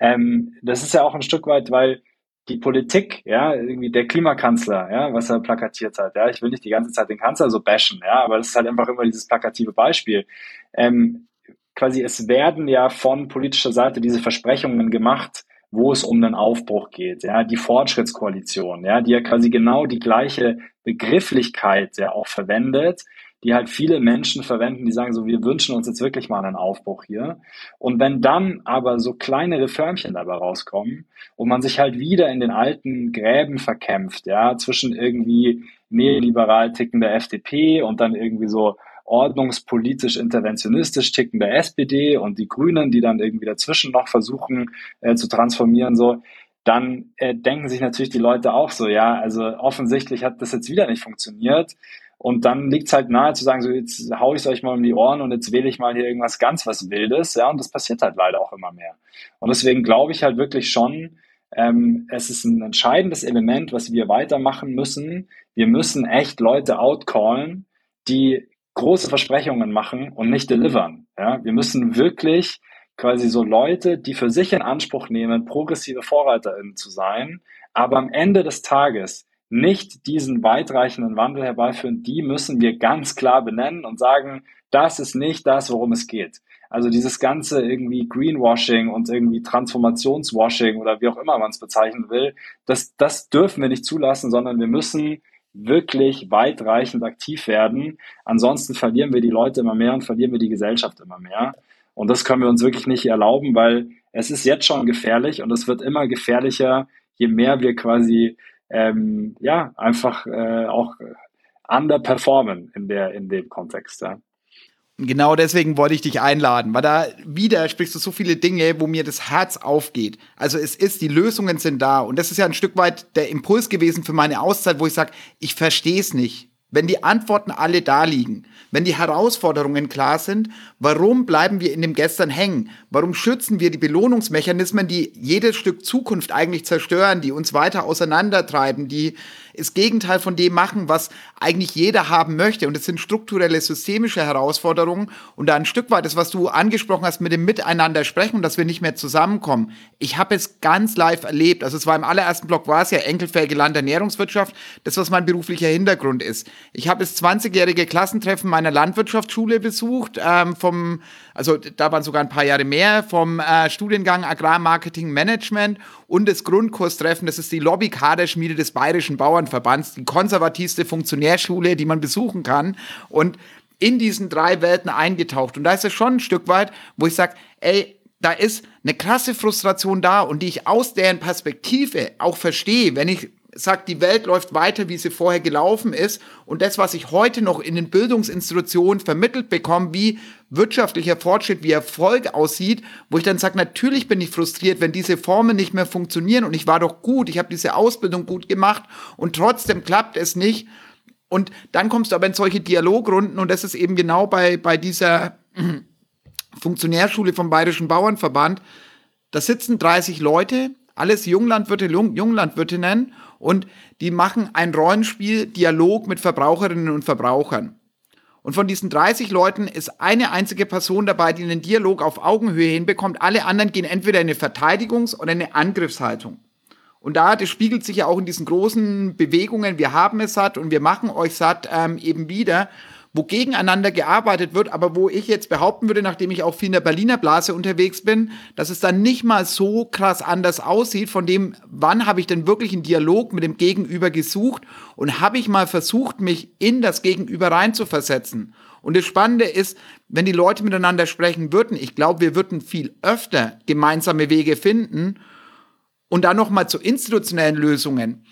Ähm, das ist ja auch ein Stück weit, weil die Politik, ja, irgendwie der Klimakanzler, ja, was er plakatiert hat, ja, ich will nicht die ganze Zeit den Kanzler so bashen, ja, aber das ist halt einfach immer dieses plakative Beispiel. Ähm, quasi, es werden ja von politischer Seite diese Versprechungen gemacht, wo es um den Aufbruch geht, ja, die Fortschrittskoalition, ja, die ja quasi genau die gleiche Begrifflichkeit ja auch verwendet, die halt viele Menschen verwenden, die sagen so, wir wünschen uns jetzt wirklich mal einen Aufbruch hier. Und wenn dann aber so kleine Reformchen dabei rauskommen und man sich halt wieder in den alten Gräben verkämpft, ja, zwischen irgendwie neoliberal tickender FDP und dann irgendwie so ordnungspolitisch interventionistisch tickende SPD und die Grünen, die dann irgendwie dazwischen noch versuchen äh, zu transformieren, so, dann äh, denken sich natürlich die Leute auch so, ja, also offensichtlich hat das jetzt wieder nicht funktioniert. Und dann liegt es halt nahe zu sagen, so jetzt hau ich es euch mal um die Ohren und jetzt wähle ich mal hier irgendwas ganz was Wildes, ja, und das passiert halt leider auch immer mehr. Und deswegen glaube ich halt wirklich schon, ähm, es ist ein entscheidendes Element, was wir weitermachen müssen. Wir müssen echt Leute outcallen, die große Versprechungen machen und nicht delivern. Ja, wir müssen wirklich quasi so Leute, die für sich in Anspruch nehmen, progressive VorreiterInnen zu sein, aber am Ende des Tages nicht diesen weitreichenden Wandel herbeiführen, die müssen wir ganz klar benennen und sagen, das ist nicht das, worum es geht. Also dieses ganze irgendwie Greenwashing und irgendwie Transformationswashing oder wie auch immer man es bezeichnen will, das, das dürfen wir nicht zulassen, sondern wir müssen wirklich weitreichend aktiv werden. Ansonsten verlieren wir die Leute immer mehr und verlieren wir die Gesellschaft immer mehr. Und das können wir uns wirklich nicht erlauben, weil es ist jetzt schon gefährlich und es wird immer gefährlicher, je mehr wir quasi ähm, ja einfach äh, auch underperformen in der in dem Kontext. Ja. Genau deswegen wollte ich dich einladen, weil da wieder sprichst du so viele Dinge, wo mir das Herz aufgeht. Also es ist, die Lösungen sind da. Und das ist ja ein Stück weit der Impuls gewesen für meine Auszeit, wo ich sage, ich verstehe es nicht. Wenn die Antworten alle da liegen, wenn die Herausforderungen klar sind, warum bleiben wir in dem Gestern hängen? Warum schützen wir die Belohnungsmechanismen, die jedes Stück Zukunft eigentlich zerstören, die uns weiter auseinandertreiben, die das Gegenteil von dem machen, was eigentlich jeder haben möchte. Und es sind strukturelle, systemische Herausforderungen. Und da ein Stück weit das, was du angesprochen hast mit dem Miteinander sprechen, dass wir nicht mehr zusammenkommen. Ich habe es ganz live erlebt. Also es war im allerersten Block war es ja enkelfähige Landernährungswirtschaft. Das, was mein beruflicher Hintergrund ist. Ich habe das 20-jährige Klassentreffen meiner Landwirtschaftsschule besucht, ähm, vom, also da waren sogar ein paar Jahre mehr, vom äh, Studiengang Agrarmarketing Management und das Grundkurstreffen, das ist die Lobby-Kaderschmiede des Bayerischen Bauernverbands, die konservativste Funktionärschule, die man besuchen kann. Und in diesen drei Welten eingetaucht. Und da ist es schon ein Stück weit, wo ich sage, ey, da ist eine krasse Frustration da und die ich aus deren Perspektive auch verstehe, wenn ich sagt, die Welt läuft weiter, wie sie vorher gelaufen ist. Und das, was ich heute noch in den Bildungsinstitutionen vermittelt bekomme, wie wirtschaftlicher Fortschritt, wie Erfolg aussieht, wo ich dann sage, natürlich bin ich frustriert, wenn diese Formen nicht mehr funktionieren. Und ich war doch gut, ich habe diese Ausbildung gut gemacht und trotzdem klappt es nicht. Und dann kommst du aber in solche Dialogrunden und das ist eben genau bei, bei dieser Funktionärschule vom Bayerischen Bauernverband. Da sitzen 30 Leute, alles Junglandwirte, Junglandwirtinnen und die machen ein Rollenspiel, Dialog mit Verbraucherinnen und Verbrauchern. Und von diesen 30 Leuten ist eine einzige Person dabei, die einen Dialog auf Augenhöhe hinbekommt. Alle anderen gehen entweder in eine Verteidigungs- oder eine Angriffshaltung. Und da, das spiegelt sich ja auch in diesen großen Bewegungen, wir haben es satt und wir machen euch satt, ähm, eben wieder wo gegeneinander gearbeitet wird, aber wo ich jetzt behaupten würde, nachdem ich auch viel in der Berliner Blase unterwegs bin, dass es dann nicht mal so krass anders aussieht von dem, wann habe ich denn wirklich einen Dialog mit dem Gegenüber gesucht und habe ich mal versucht, mich in das Gegenüber reinzuversetzen. Und das Spannende ist, wenn die Leute miteinander sprechen würden, ich glaube, wir würden viel öfter gemeinsame Wege finden. Und dann nochmal zu institutionellen Lösungen.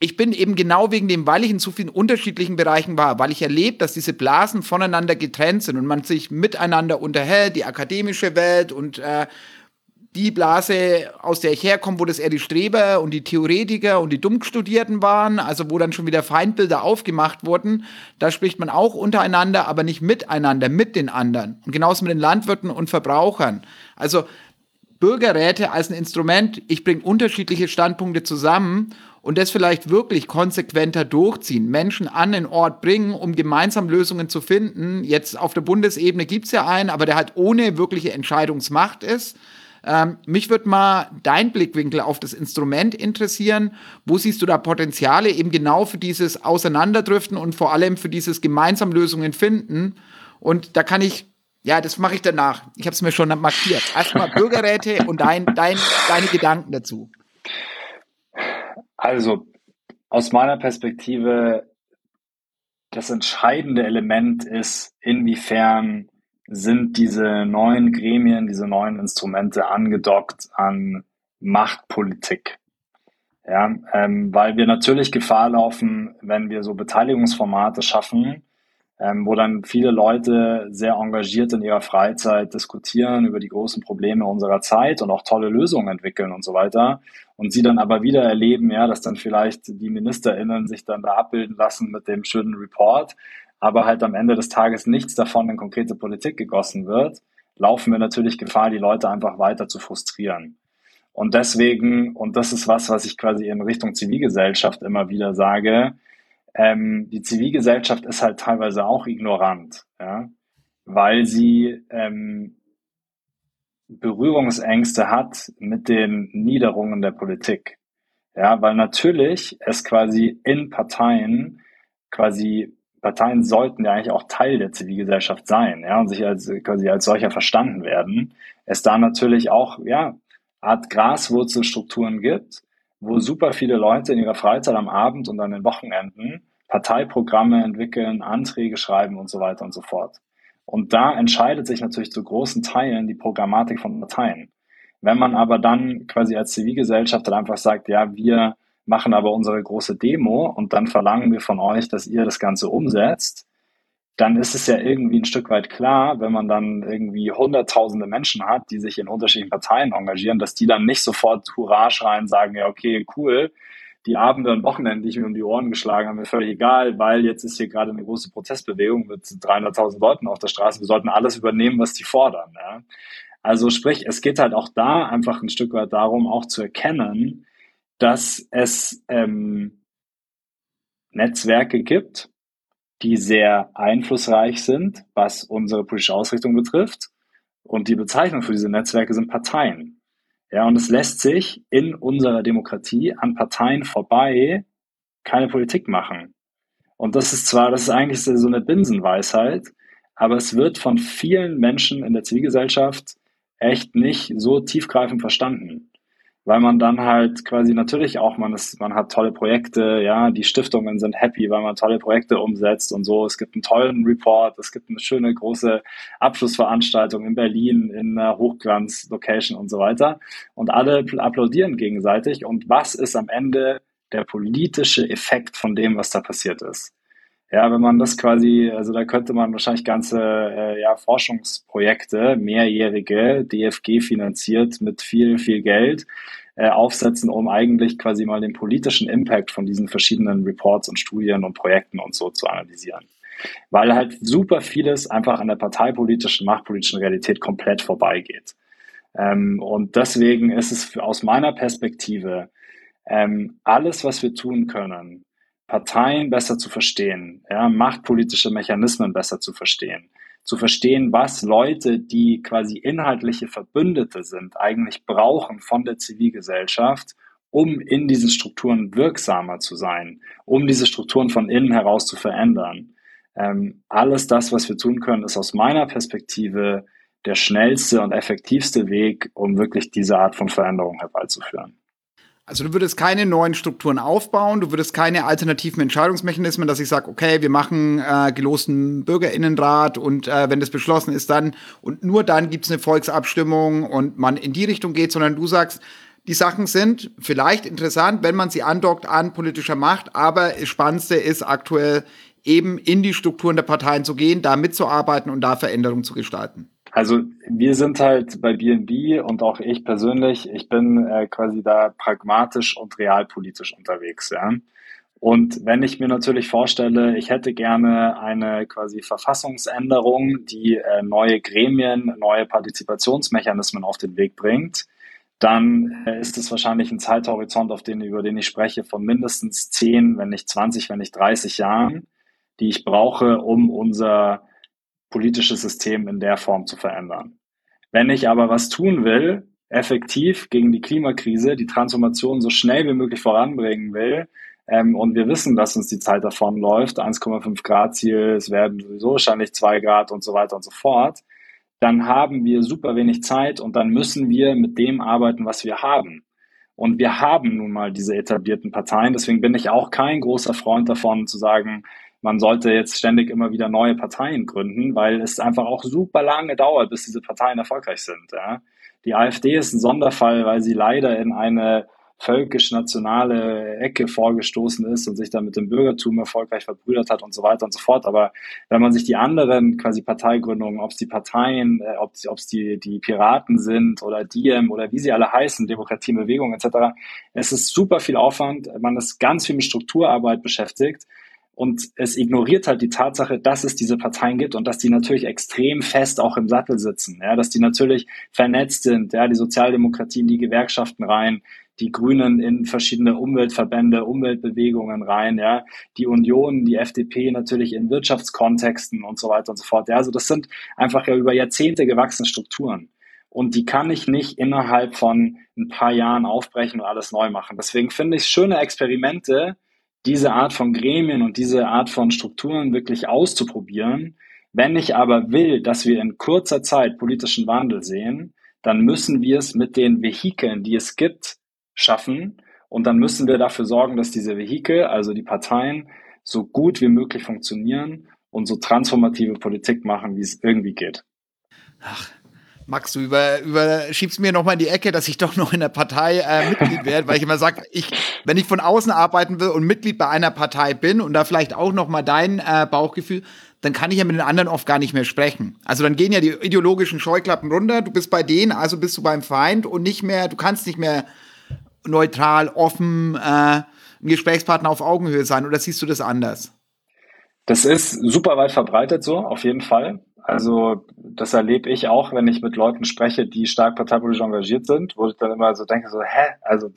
Ich bin eben genau wegen dem, weil ich in so vielen unterschiedlichen Bereichen war, weil ich erlebt, dass diese Blasen voneinander getrennt sind und man sich miteinander unterhält, die akademische Welt und äh, die Blase, aus der ich herkomme, wo das eher die Streber und die Theoretiker und die Dummstudierten waren, also wo dann schon wieder Feindbilder aufgemacht wurden, da spricht man auch untereinander, aber nicht miteinander, mit den anderen. Und genauso mit den Landwirten und Verbrauchern. Also Bürgerräte als ein Instrument, ich bringe unterschiedliche Standpunkte zusammen und das vielleicht wirklich konsequenter durchziehen, Menschen an den Ort bringen, um gemeinsam Lösungen zu finden. Jetzt auf der Bundesebene gibt es ja einen, aber der halt ohne wirkliche Entscheidungsmacht ist. Ähm, mich würde mal dein Blickwinkel auf das Instrument interessieren. Wo siehst du da Potenziale eben genau für dieses Auseinanderdriften und vor allem für dieses gemeinsam Lösungen finden? Und da kann ich, ja, das mache ich danach. Ich habe es mir schon markiert. Erstmal Bürgerräte und dein, dein, deine Gedanken dazu. Also aus meiner Perspektive, das entscheidende Element ist, inwiefern sind diese neuen Gremien, diese neuen Instrumente angedockt an Machtpolitik. Ja, ähm, weil wir natürlich Gefahr laufen, wenn wir so Beteiligungsformate schaffen, ähm, wo dann viele Leute sehr engagiert in ihrer Freizeit diskutieren über die großen Probleme unserer Zeit und auch tolle Lösungen entwickeln und so weiter. Und sie dann aber wieder erleben, ja, dass dann vielleicht die MinisterInnen sich dann da abbilden lassen mit dem schönen Report, aber halt am Ende des Tages nichts davon in konkrete Politik gegossen wird, laufen wir natürlich Gefahr, die Leute einfach weiter zu frustrieren. Und deswegen, und das ist was, was ich quasi in Richtung Zivilgesellschaft immer wieder sage, ähm, die Zivilgesellschaft ist halt teilweise auch ignorant, ja, weil sie ähm, Berührungsängste hat mit den Niederungen der Politik. Ja, weil natürlich es quasi in Parteien quasi Parteien sollten ja eigentlich auch Teil der Zivilgesellschaft sein, ja, und sich als quasi als solcher verstanden werden. Es da natürlich auch, ja, Art Graswurzelstrukturen gibt, wo super viele Leute in ihrer Freizeit am Abend und an den Wochenenden Parteiprogramme entwickeln, Anträge schreiben und so weiter und so fort. Und da entscheidet sich natürlich zu großen Teilen die Programmatik von Parteien. Wenn man aber dann quasi als Zivilgesellschaft dann einfach sagt, ja, wir machen aber unsere große Demo und dann verlangen wir von euch, dass ihr das Ganze umsetzt, dann ist es ja irgendwie ein Stück weit klar, wenn man dann irgendwie hunderttausende Menschen hat, die sich in unterschiedlichen Parteien engagieren, dass die dann nicht sofort Hurra schreien, sagen, ja, okay, cool, die Abende und Wochenenden, die ich mir um die Ohren geschlagen habe, mir völlig egal, weil jetzt ist hier gerade eine große Protestbewegung mit 300.000 Leuten auf der Straße. Wir sollten alles übernehmen, was die fordern. Ja? Also sprich, es geht halt auch da einfach ein Stück weit darum, auch zu erkennen, dass es ähm, Netzwerke gibt, die sehr einflussreich sind, was unsere politische Ausrichtung betrifft. Und die Bezeichnung für diese Netzwerke sind Parteien. Ja, und es lässt sich in unserer Demokratie an Parteien vorbei keine Politik machen. Und das ist zwar, das ist eigentlich so eine Binsenweisheit, aber es wird von vielen Menschen in der Zivilgesellschaft echt nicht so tiefgreifend verstanden weil man dann halt quasi natürlich auch, man ist, man hat tolle Projekte, ja, die Stiftungen sind happy, weil man tolle Projekte umsetzt und so. Es gibt einen tollen Report, es gibt eine schöne große Abschlussveranstaltung in Berlin in einer Hochglanz-Location und so weiter. Und alle applaudieren gegenseitig. Und was ist am Ende der politische Effekt von dem, was da passiert ist? Ja, wenn man das quasi, also da könnte man wahrscheinlich ganze äh, ja, Forschungsprojekte, mehrjährige, DFG finanziert mit viel, viel Geld äh, aufsetzen, um eigentlich quasi mal den politischen Impact von diesen verschiedenen Reports und Studien und Projekten und so zu analysieren. Weil halt super vieles einfach an der parteipolitischen, machtpolitischen Realität komplett vorbeigeht. Ähm, und deswegen ist es aus meiner Perspektive ähm, alles, was wir tun können, Parteien besser zu verstehen, ja, machtpolitische Mechanismen besser zu verstehen, zu verstehen, was Leute, die quasi inhaltliche Verbündete sind, eigentlich brauchen von der Zivilgesellschaft, um in diesen Strukturen wirksamer zu sein, um diese Strukturen von innen heraus zu verändern. Ähm, alles das, was wir tun können, ist aus meiner Perspektive der schnellste und effektivste Weg, um wirklich diese Art von Veränderung herbeizuführen. Also du würdest keine neuen Strukturen aufbauen, du würdest keine alternativen Entscheidungsmechanismen, dass ich sage, okay, wir machen äh, gelosten Bürgerinnenrat und äh, wenn das beschlossen ist, dann und nur dann gibt es eine Volksabstimmung und man in die Richtung geht, sondern du sagst, die Sachen sind vielleicht interessant, wenn man sie andockt an politischer Macht, aber das Spannendste ist aktuell eben in die Strukturen der Parteien zu gehen, da mitzuarbeiten und da Veränderungen zu gestalten. Also wir sind halt bei BNB und auch ich persönlich, ich bin äh, quasi da pragmatisch und realpolitisch unterwegs. Ja? Und wenn ich mir natürlich vorstelle, ich hätte gerne eine quasi Verfassungsänderung, die äh, neue Gremien, neue Partizipationsmechanismen auf den Weg bringt, dann äh, ist es wahrscheinlich ein Zeithorizont, auf den, über den ich spreche, von mindestens 10, wenn nicht 20, wenn nicht 30 Jahren, die ich brauche, um unser politisches System in der Form zu verändern. Wenn ich aber was tun will, effektiv gegen die Klimakrise, die Transformation so schnell wie möglich voranbringen will, ähm, und wir wissen, dass uns die Zeit davon läuft, 1,5 Grad Ziel, es werden sowieso wahrscheinlich 2 Grad und so weiter und so fort, dann haben wir super wenig Zeit und dann müssen wir mit dem arbeiten, was wir haben. Und wir haben nun mal diese etablierten Parteien. Deswegen bin ich auch kein großer Freund davon zu sagen, man sollte jetzt ständig immer wieder neue Parteien gründen, weil es einfach auch super lange dauert, bis diese Parteien erfolgreich sind. Ja. Die AfD ist ein Sonderfall, weil sie leider in eine völkisch-nationale Ecke vorgestoßen ist und sich dann mit dem Bürgertum erfolgreich verbrüdert hat und so weiter und so fort. Aber wenn man sich die anderen quasi Parteigründungen, ob es die Parteien, äh, ob es die, die Piraten sind oder Diem oder wie sie alle heißen, Demokratie, Bewegung etc., es ist super viel Aufwand, man ist ganz viel mit Strukturarbeit beschäftigt und es ignoriert halt die Tatsache, dass es diese Parteien gibt und dass die natürlich extrem fest auch im Sattel sitzen, ja, dass die natürlich vernetzt sind, ja, die Sozialdemokratie in die Gewerkschaften rein, die Grünen in verschiedene Umweltverbände, Umweltbewegungen rein, ja, die Union, die FDP natürlich in Wirtschaftskontexten und so weiter und so fort. Ja, also das sind einfach ja über Jahrzehnte gewachsene Strukturen. Und die kann ich nicht innerhalb von ein paar Jahren aufbrechen und alles neu machen. Deswegen finde ich schöne Experimente, diese Art von Gremien und diese Art von Strukturen wirklich auszuprobieren. Wenn ich aber will, dass wir in kurzer Zeit politischen Wandel sehen, dann müssen wir es mit den Vehikeln, die es gibt, schaffen. Und dann müssen wir dafür sorgen, dass diese Vehikel, also die Parteien, so gut wie möglich funktionieren und so transformative Politik machen, wie es irgendwie geht. Ach, Max, du über, überschiebst mir nochmal in die Ecke, dass ich doch noch in der Partei äh, Mitglied werde, weil ich immer sage, ich, wenn ich von außen arbeiten will und Mitglied bei einer Partei bin und da vielleicht auch nochmal dein äh, Bauchgefühl, dann kann ich ja mit den anderen oft gar nicht mehr sprechen. Also dann gehen ja die ideologischen Scheuklappen runter, du bist bei denen, also bist du beim Feind und nicht mehr, du kannst nicht mehr neutral, offen, äh, ein Gesprächspartner auf Augenhöhe sein oder siehst du das anders? Das ist super weit verbreitet so, auf jeden Fall. Also das erlebe ich auch, wenn ich mit Leuten spreche, die stark parteipolitisch engagiert sind, wo ich dann immer so denke, so, hä, also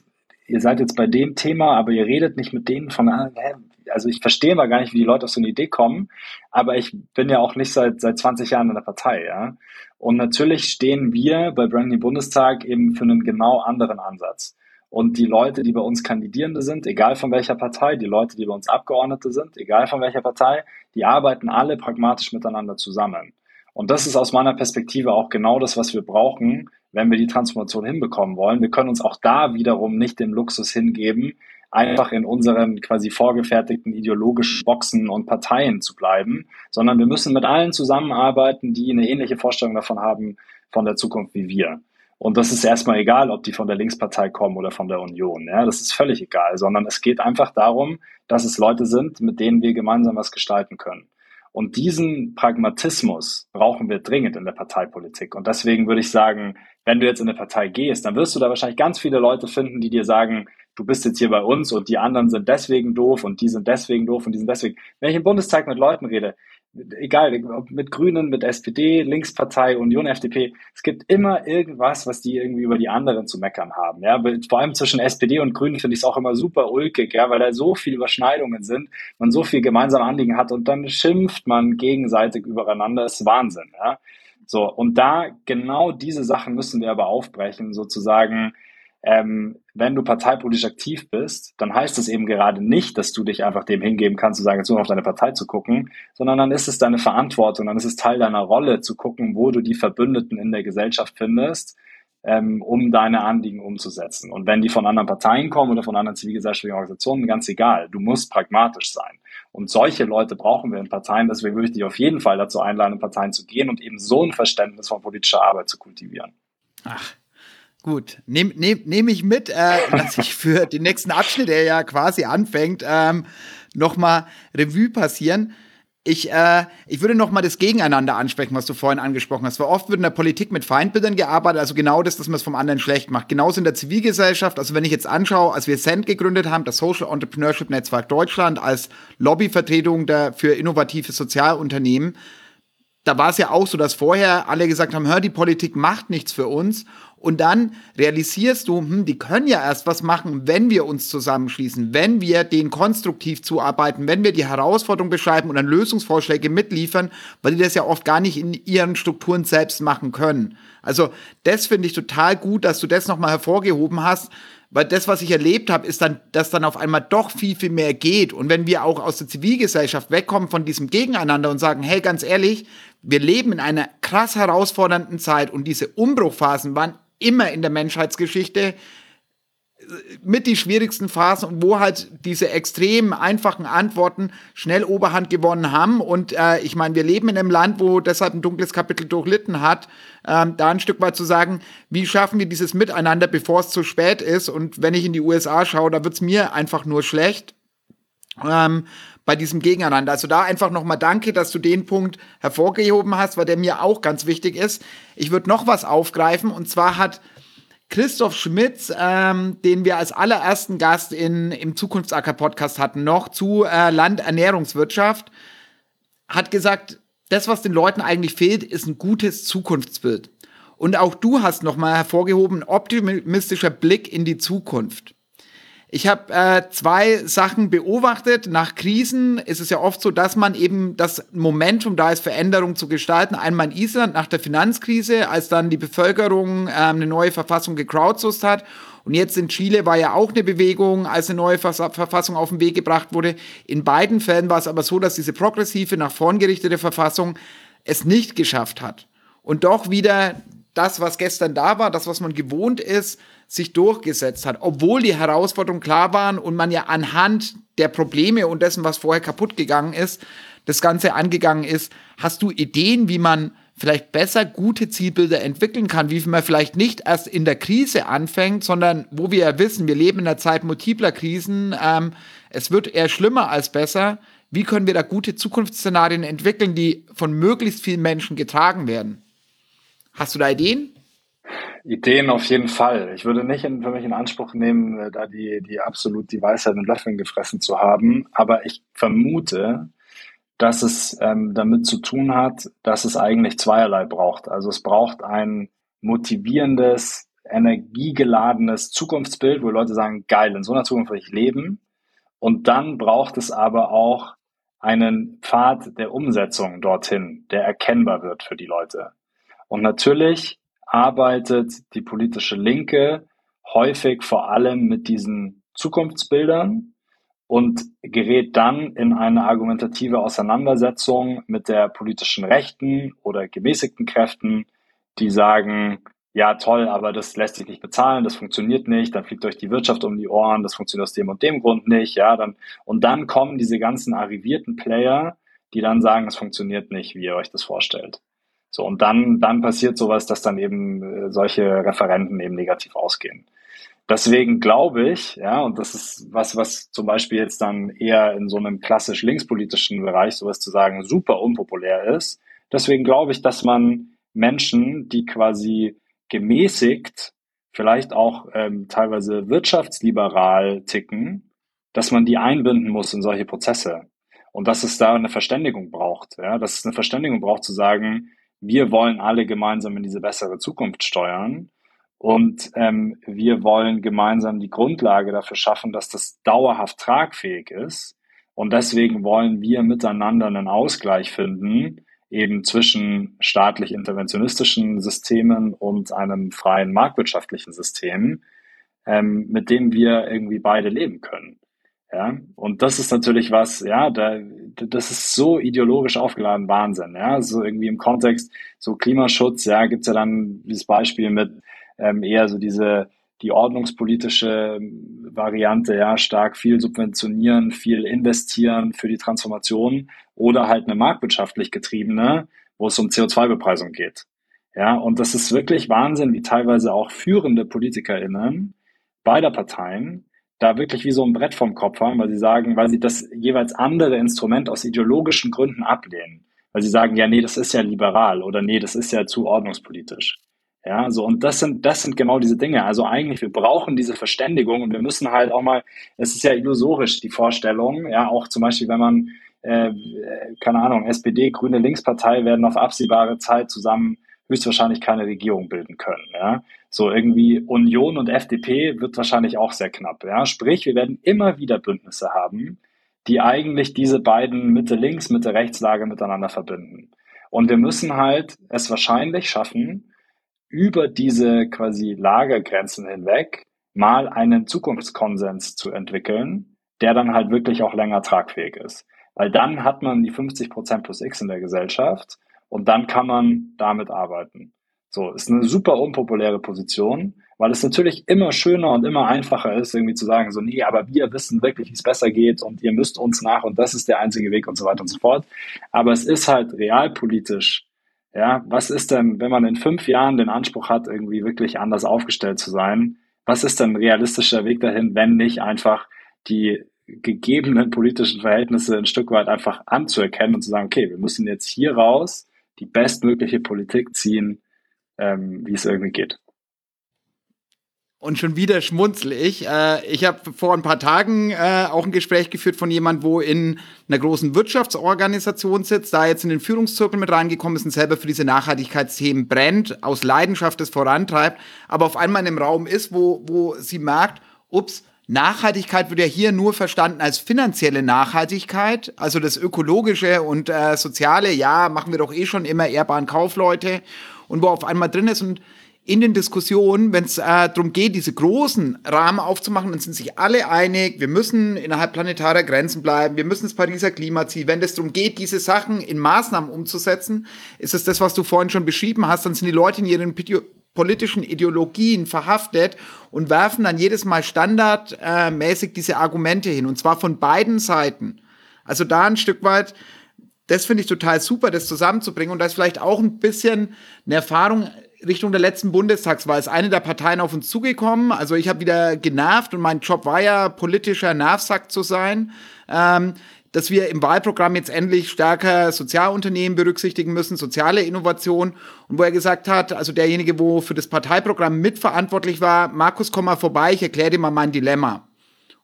ihr seid jetzt bei dem Thema, aber ihr redet nicht mit denen von, hä, also ich verstehe mal gar nicht, wie die Leute auf so eine Idee kommen, aber ich bin ja auch nicht seit, seit 20 Jahren in der Partei, ja. Und natürlich stehen wir bei Branding Bundestag eben für einen genau anderen Ansatz. Und die Leute, die bei uns Kandidierende sind, egal von welcher Partei, die Leute, die bei uns Abgeordnete sind, egal von welcher Partei, die arbeiten alle pragmatisch miteinander zusammen. Und das ist aus meiner Perspektive auch genau das, was wir brauchen, wenn wir die Transformation hinbekommen wollen. Wir können uns auch da wiederum nicht den Luxus hingeben, einfach in unseren quasi vorgefertigten ideologischen Boxen und Parteien zu bleiben, sondern wir müssen mit allen zusammenarbeiten, die eine ähnliche Vorstellung davon haben von der Zukunft wie wir. Und das ist erstmal egal, ob die von der Linkspartei kommen oder von der Union. Ja, das ist völlig egal, sondern es geht einfach darum, dass es Leute sind, mit denen wir gemeinsam was gestalten können. Und diesen Pragmatismus brauchen wir dringend in der Parteipolitik. Und deswegen würde ich sagen, wenn du jetzt in eine Partei gehst, dann wirst du da wahrscheinlich ganz viele Leute finden, die dir sagen, du bist jetzt hier bei uns und die anderen sind deswegen doof und die sind deswegen doof und die sind deswegen. Wenn ich im Bundestag mit Leuten rede, egal, ob mit Grünen, mit SPD, Linkspartei, Union, FDP, es gibt immer irgendwas, was die irgendwie über die anderen zu meckern haben. Ja, vor allem zwischen SPD und Grünen finde ich es auch immer super ulkig, ja, weil da so viele Überschneidungen sind, man so viel gemeinsame Anliegen hat und dann schimpft man gegenseitig übereinander, ist Wahnsinn, ja. So, und da genau diese Sachen müssen wir aber aufbrechen, sozusagen, ähm, wenn du parteipolitisch aktiv bist, dann heißt es eben gerade nicht, dass du dich einfach dem hingeben kannst, zu sagen, jetzt nur auf deine Partei zu gucken, sondern dann ist es deine Verantwortung, dann ist es Teil deiner Rolle zu gucken, wo du die Verbündeten in der Gesellschaft findest, ähm, um deine Anliegen umzusetzen. Und wenn die von anderen Parteien kommen oder von anderen zivilgesellschaftlichen Organisationen, ganz egal. Du musst pragmatisch sein. Und solche Leute brauchen wir in Parteien. Deswegen würde ich dich auf jeden Fall dazu einladen, in Parteien zu gehen und eben so ein Verständnis von politischer Arbeit zu kultivieren. Ach, Gut, nehme nehm, nehm ich mit, äh, dass ich für den nächsten Abschnitt, der ja quasi anfängt, ähm, nochmal Revue passieren. Ich, äh, ich würde noch mal das Gegeneinander ansprechen, was du vorhin angesprochen hast. Weil oft wird in der Politik mit Feindbildern gearbeitet, also genau das, dass man es vom anderen schlecht macht. Genauso in der Zivilgesellschaft. Also wenn ich jetzt anschaue, als wir Cent gegründet haben, das Social Entrepreneurship Netzwerk Deutschland als Lobbyvertretung der, für innovative Sozialunternehmen, da war es ja auch so, dass vorher alle gesagt haben, hör, die Politik macht nichts für uns. Und dann realisierst du, hm, die können ja erst was machen, wenn wir uns zusammenschließen, wenn wir denen konstruktiv zuarbeiten, wenn wir die Herausforderung beschreiben und dann Lösungsvorschläge mitliefern, weil die das ja oft gar nicht in ihren Strukturen selbst machen können. Also das finde ich total gut, dass du das nochmal hervorgehoben hast, weil das, was ich erlebt habe, ist dann, dass dann auf einmal doch viel, viel mehr geht. Und wenn wir auch aus der Zivilgesellschaft wegkommen von diesem Gegeneinander und sagen, hey, ganz ehrlich, wir leben in einer krass herausfordernden Zeit und diese Umbruchphasen waren immer in der Menschheitsgeschichte mit die schwierigsten Phasen wo halt diese extrem einfachen Antworten schnell Oberhand gewonnen haben. Und äh, ich meine, wir leben in einem Land, wo deshalb ein dunkles Kapitel durchlitten hat. Ähm, da ein Stück weit zu sagen, wie schaffen wir dieses Miteinander, bevor es zu spät ist. Und wenn ich in die USA schaue, da wird's mir einfach nur schlecht. Ähm, bei diesem Gegeneinander. Also da einfach nochmal danke, dass du den Punkt hervorgehoben hast, weil der mir auch ganz wichtig ist. Ich würde noch was aufgreifen und zwar hat Christoph Schmitz, ähm, den wir als allerersten Gast in, im Zukunftsacker-Podcast hatten, noch zu äh, Landernährungswirtschaft, hat gesagt, das, was den Leuten eigentlich fehlt, ist ein gutes Zukunftsbild. Und auch du hast nochmal hervorgehoben, optimistischer Blick in die Zukunft. Ich habe äh, zwei Sachen beobachtet. Nach Krisen ist es ja oft so, dass man eben das Momentum da ist, Veränderungen zu gestalten. Einmal in Island nach der Finanzkrise, als dann die Bevölkerung äh, eine neue Verfassung gecrowdsourced hat. Und jetzt in Chile war ja auch eine Bewegung, als eine neue Verfassung auf den Weg gebracht wurde. In beiden Fällen war es aber so, dass diese progressive, nach vorn gerichtete Verfassung es nicht geschafft hat. Und doch wieder das, was gestern da war, das, was man gewohnt ist, sich durchgesetzt hat, obwohl die Herausforderungen klar waren und man ja anhand der Probleme und dessen, was vorher kaputt gegangen ist, das Ganze angegangen ist. Hast du Ideen, wie man vielleicht besser gute Zielbilder entwickeln kann, wie man vielleicht nicht erst in der Krise anfängt, sondern wo wir ja wissen, wir leben in einer Zeit multipler Krisen, ähm, es wird eher schlimmer als besser. Wie können wir da gute Zukunftsszenarien entwickeln, die von möglichst vielen Menschen getragen werden? Hast du da Ideen? Ideen auf jeden Fall. Ich würde nicht in, für mich in Anspruch nehmen, äh, da die, die absolut die Weisheit mit Löffeln gefressen zu haben, aber ich vermute, dass es ähm, damit zu tun hat, dass es eigentlich zweierlei braucht. Also es braucht ein motivierendes, energiegeladenes Zukunftsbild, wo Leute sagen, geil, in so einer Zukunft will ich leben. Und dann braucht es aber auch einen Pfad der Umsetzung dorthin, der erkennbar wird für die Leute. Und natürlich arbeitet die politische Linke häufig vor allem mit diesen Zukunftsbildern und gerät dann in eine argumentative Auseinandersetzung mit der politischen Rechten oder gemäßigten Kräften, die sagen, ja toll, aber das lässt sich nicht bezahlen, das funktioniert nicht, dann fliegt euch die Wirtschaft um die Ohren, das funktioniert aus dem und dem Grund nicht, ja, dann, und dann kommen diese ganzen arrivierten Player, die dann sagen, es funktioniert nicht, wie ihr euch das vorstellt. So, und dann, dann passiert sowas, dass dann eben äh, solche Referenten eben negativ ausgehen. Deswegen glaube ich, ja, und das ist was, was zum Beispiel jetzt dann eher in so einem klassisch linkspolitischen Bereich sowas zu sagen super unpopulär ist. Deswegen glaube ich, dass man Menschen, die quasi gemäßigt, vielleicht auch ähm, teilweise wirtschaftsliberal ticken, dass man die einbinden muss in solche Prozesse. Und dass es da eine Verständigung braucht, ja, dass es eine Verständigung braucht zu sagen, wir wollen alle gemeinsam in diese bessere Zukunft steuern. Und ähm, wir wollen gemeinsam die Grundlage dafür schaffen, dass das dauerhaft tragfähig ist. Und deswegen wollen wir miteinander einen Ausgleich finden, eben zwischen staatlich interventionistischen Systemen und einem freien marktwirtschaftlichen System, ähm, mit dem wir irgendwie beide leben können. Ja, und das ist natürlich was, ja, da, das ist so ideologisch aufgeladen Wahnsinn, ja, so irgendwie im Kontext, so Klimaschutz, ja, gibt's ja dann dieses Beispiel mit ähm, eher so diese die ordnungspolitische Variante, ja, stark viel subventionieren, viel investieren für die Transformation oder halt eine marktwirtschaftlich getriebene, wo es um CO2-Bepreisung geht. Ja, und das ist wirklich Wahnsinn, wie teilweise auch führende PolitikerInnen beider Parteien da wirklich wie so ein Brett vom Kopf haben, weil sie sagen, weil sie das jeweils andere Instrument aus ideologischen Gründen ablehnen. Weil sie sagen, ja, nee, das ist ja liberal oder nee, das ist ja zu ordnungspolitisch. Ja, so, und das sind, das sind genau diese Dinge. Also eigentlich, wir brauchen diese Verständigung und wir müssen halt auch mal, es ist ja illusorisch, die Vorstellung, ja, auch zum Beispiel, wenn man, äh, keine Ahnung, SPD, Grüne Linkspartei werden auf absehbare Zeit zusammen höchstwahrscheinlich keine Regierung bilden können. Ja? So irgendwie Union und FDP wird wahrscheinlich auch sehr knapp. Ja? Sprich, wir werden immer wieder Bündnisse haben, die eigentlich diese beiden Mitte-Links, Mitte-Rechts-Lager miteinander verbinden. Und wir müssen halt es wahrscheinlich schaffen, über diese quasi Lagergrenzen hinweg mal einen Zukunftskonsens zu entwickeln, der dann halt wirklich auch länger tragfähig ist. Weil dann hat man die 50 Prozent plus X in der Gesellschaft und dann kann man damit arbeiten. So, ist eine super unpopuläre Position, weil es natürlich immer schöner und immer einfacher ist, irgendwie zu sagen, so, nee, aber wir wissen wirklich, wie es besser geht und ihr müsst uns nach und das ist der einzige Weg und so weiter und so fort. Aber es ist halt realpolitisch, ja, was ist denn, wenn man in fünf Jahren den Anspruch hat, irgendwie wirklich anders aufgestellt zu sein, was ist denn ein realistischer Weg dahin, wenn nicht einfach die gegebenen politischen Verhältnisse ein Stück weit einfach anzuerkennen und zu sagen, okay, wir müssen jetzt hier raus die bestmögliche Politik ziehen, ähm, wie es irgendwie geht. Und schon wieder schmunzel ich. Äh, ich habe vor ein paar Tagen äh, auch ein Gespräch geführt von jemand, wo in einer großen Wirtschaftsorganisation sitzt, da jetzt in den Führungszirkel mit reingekommen ist und selber für diese Nachhaltigkeitsthemen brennt, aus Leidenschaft es vorantreibt, aber auf einmal in einem Raum ist, wo, wo sie merkt, ups, Nachhaltigkeit wird ja hier nur verstanden als finanzielle Nachhaltigkeit, also das ökologische und äh, soziale, ja, machen wir doch eh schon immer ehrbaren Kaufleute und wo auf einmal drin ist. Und in den Diskussionen, wenn es äh, darum geht, diese großen Rahmen aufzumachen, dann sind sich alle einig, wir müssen innerhalb planetarer Grenzen bleiben, wir müssen das Pariser Klimaziel, wenn es darum geht, diese Sachen in Maßnahmen umzusetzen, ist es das, was du vorhin schon beschrieben hast, dann sind die Leute in ihren politischen Ideologien verhaftet und werfen dann jedes Mal standardmäßig diese Argumente hin. Und zwar von beiden Seiten. Also da ein Stück weit, das finde ich total super, das zusammenzubringen und da ist vielleicht auch ein bisschen eine Erfahrung Richtung der letzten Bundestagswahl ist eine der Parteien auf uns zugekommen. Also ich habe wieder genervt und mein Job war ja politischer Nervsack zu sein. Ähm, dass wir im Wahlprogramm jetzt endlich stärker Sozialunternehmen berücksichtigen müssen, soziale Innovation. Und wo er gesagt hat, also derjenige, wo für das Parteiprogramm mitverantwortlich war, Markus, komm mal vorbei, ich erkläre dir mal mein Dilemma.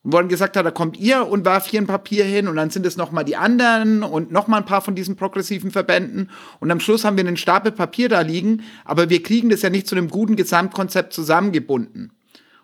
Wo er gesagt hat, da kommt ihr und warf hier ein Papier hin und dann sind es nochmal die anderen und nochmal ein paar von diesen progressiven Verbänden. Und am Schluss haben wir einen Stapel Papier da liegen, aber wir kriegen das ja nicht zu einem guten Gesamtkonzept zusammengebunden.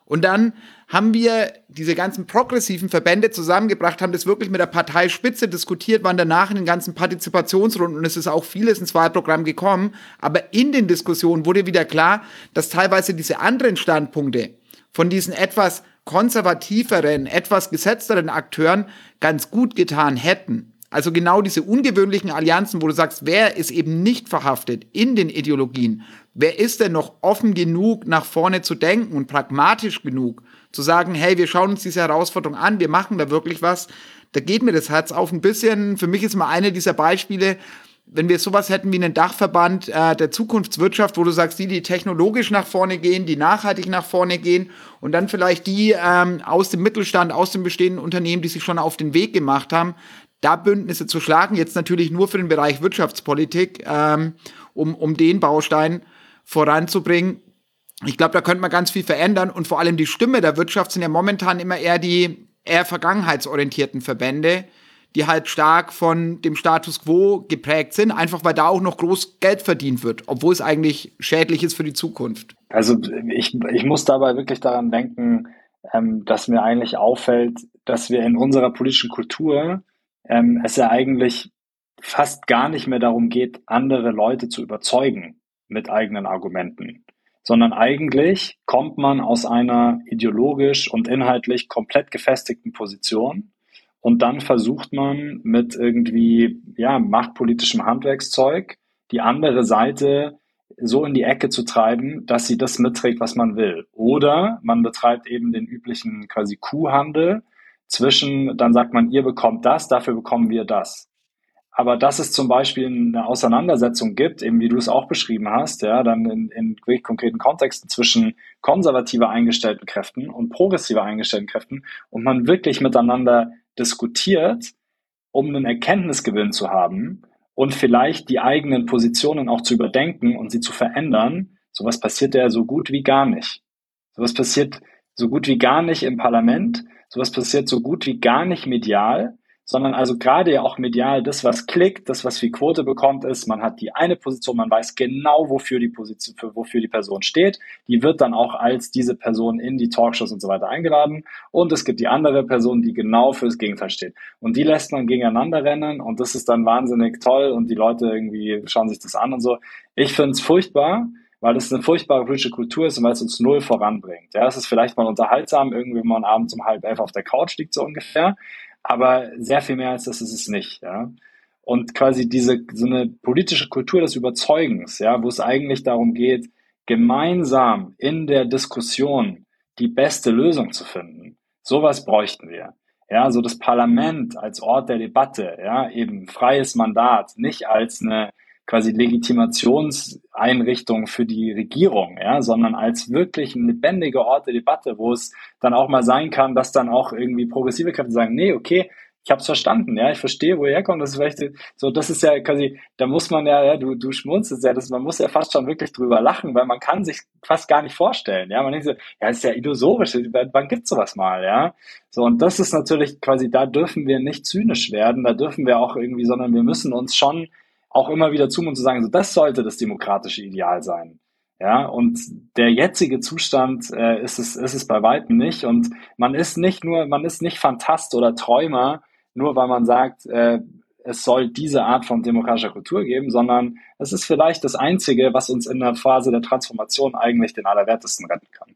Und dann haben wir diese ganzen progressiven Verbände zusammengebracht, haben das wirklich mit der Parteispitze diskutiert, waren danach in den ganzen Partizipationsrunden und es ist auch vieles ins Wahlprogramm gekommen. Aber in den Diskussionen wurde wieder klar, dass teilweise diese anderen Standpunkte von diesen etwas konservativeren, etwas gesetzteren Akteuren ganz gut getan hätten. Also genau diese ungewöhnlichen Allianzen, wo du sagst, wer ist eben nicht verhaftet in den Ideologien? Wer ist denn noch offen genug, nach vorne zu denken und pragmatisch genug, zu sagen, hey, wir schauen uns diese Herausforderung an, wir machen da wirklich was? Da geht mir das Herz auf ein bisschen. Für mich ist mal eine dieser Beispiele, wenn wir sowas hätten wie einen Dachverband äh, der Zukunftswirtschaft, wo du sagst, die, die technologisch nach vorne gehen, die nachhaltig nach vorne gehen und dann vielleicht die ähm, aus dem Mittelstand, aus den bestehenden Unternehmen, die sich schon auf den Weg gemacht haben, da Bündnisse zu schlagen, jetzt natürlich nur für den Bereich Wirtschaftspolitik, ähm, um, um den Baustein voranzubringen. Ich glaube, da könnte man ganz viel verändern und vor allem die Stimme der Wirtschaft sind ja momentan immer eher die eher vergangenheitsorientierten Verbände, die halt stark von dem Status quo geprägt sind, einfach weil da auch noch groß Geld verdient wird, obwohl es eigentlich schädlich ist für die Zukunft. Also ich, ich muss dabei wirklich daran denken, ähm, dass mir eigentlich auffällt, dass wir in unserer politischen Kultur ähm, es ja eigentlich fast gar nicht mehr darum geht, andere Leute zu überzeugen mit eigenen Argumenten, sondern eigentlich kommt man aus einer ideologisch und inhaltlich komplett gefestigten Position und dann versucht man mit irgendwie ja, machtpolitischem Handwerkszeug die andere Seite so in die Ecke zu treiben, dass sie das mitträgt, was man will. Oder man betreibt eben den üblichen quasi Kuhhandel zwischen, dann sagt man, ihr bekommt das, dafür bekommen wir das. Aber dass es zum Beispiel eine Auseinandersetzung gibt, eben wie du es auch beschrieben hast, ja, dann in, in wirklich konkreten Kontexten zwischen konservativer eingestellten Kräften und progressiver eingestellten Kräften und man wirklich miteinander diskutiert, um einen Erkenntnisgewinn zu haben und vielleicht die eigenen Positionen auch zu überdenken und sie zu verändern, sowas passiert ja so gut wie gar nicht. Sowas passiert so gut wie gar nicht im Parlament, sowas passiert so gut wie gar nicht medial sondern also gerade ja auch medial das, was klickt, das, was viel Quote bekommt, ist, man hat die eine Position, man weiß genau, wofür die Position, für, wofür die Person steht. Die wird dann auch als diese Person in die Talkshows und so weiter eingeladen. Und es gibt die andere Person, die genau fürs Gegenteil steht. Und die lässt man gegeneinander rennen und das ist dann wahnsinnig toll und die Leute irgendwie schauen sich das an und so. Ich finde es furchtbar weil das eine furchtbare politische Kultur ist und weil es uns null voranbringt. Ja, es ist vielleicht mal unterhaltsam, irgendwie, wenn man abends um halb elf auf der Couch liegt, so ungefähr aber sehr viel mehr als das ist es nicht, ja. Und quasi diese, so eine politische Kultur des Überzeugens, ja, wo es eigentlich darum geht, gemeinsam in der Diskussion die beste Lösung zu finden. Sowas bräuchten wir. Ja, so das Parlament als Ort der Debatte, ja, eben freies Mandat, nicht als eine quasi Legitimationseinrichtung für die Regierung, ja, sondern als wirklich ein lebendiger Ort der Debatte, wo es dann auch mal sein kann, dass dann auch irgendwie progressive Kräfte sagen, nee, okay, ich habe es verstanden, ja, ich verstehe, wo ihr herkommt. Das ist vielleicht so, das ist ja quasi, da muss man ja, ja, du, du schmunzelst ja, das, man muss ja fast schon wirklich drüber lachen, weil man kann sich fast gar nicht vorstellen, ja. Man denkt so, ja, ist ja illusorisch, wann gibt's sowas mal, ja? So, und das ist natürlich quasi, da dürfen wir nicht zynisch werden, da dürfen wir auch irgendwie, sondern wir müssen uns schon auch immer wieder zu und zu sagen, so das sollte das demokratische Ideal sein. Ja, und der jetzige Zustand äh, ist, es, ist es bei weitem nicht. Und man ist nicht nur, man ist nicht Fantast oder Träumer, nur weil man sagt, äh, es soll diese Art von demokratischer Kultur geben, sondern es ist vielleicht das Einzige, was uns in der Phase der Transformation eigentlich den Allerwertesten retten kann.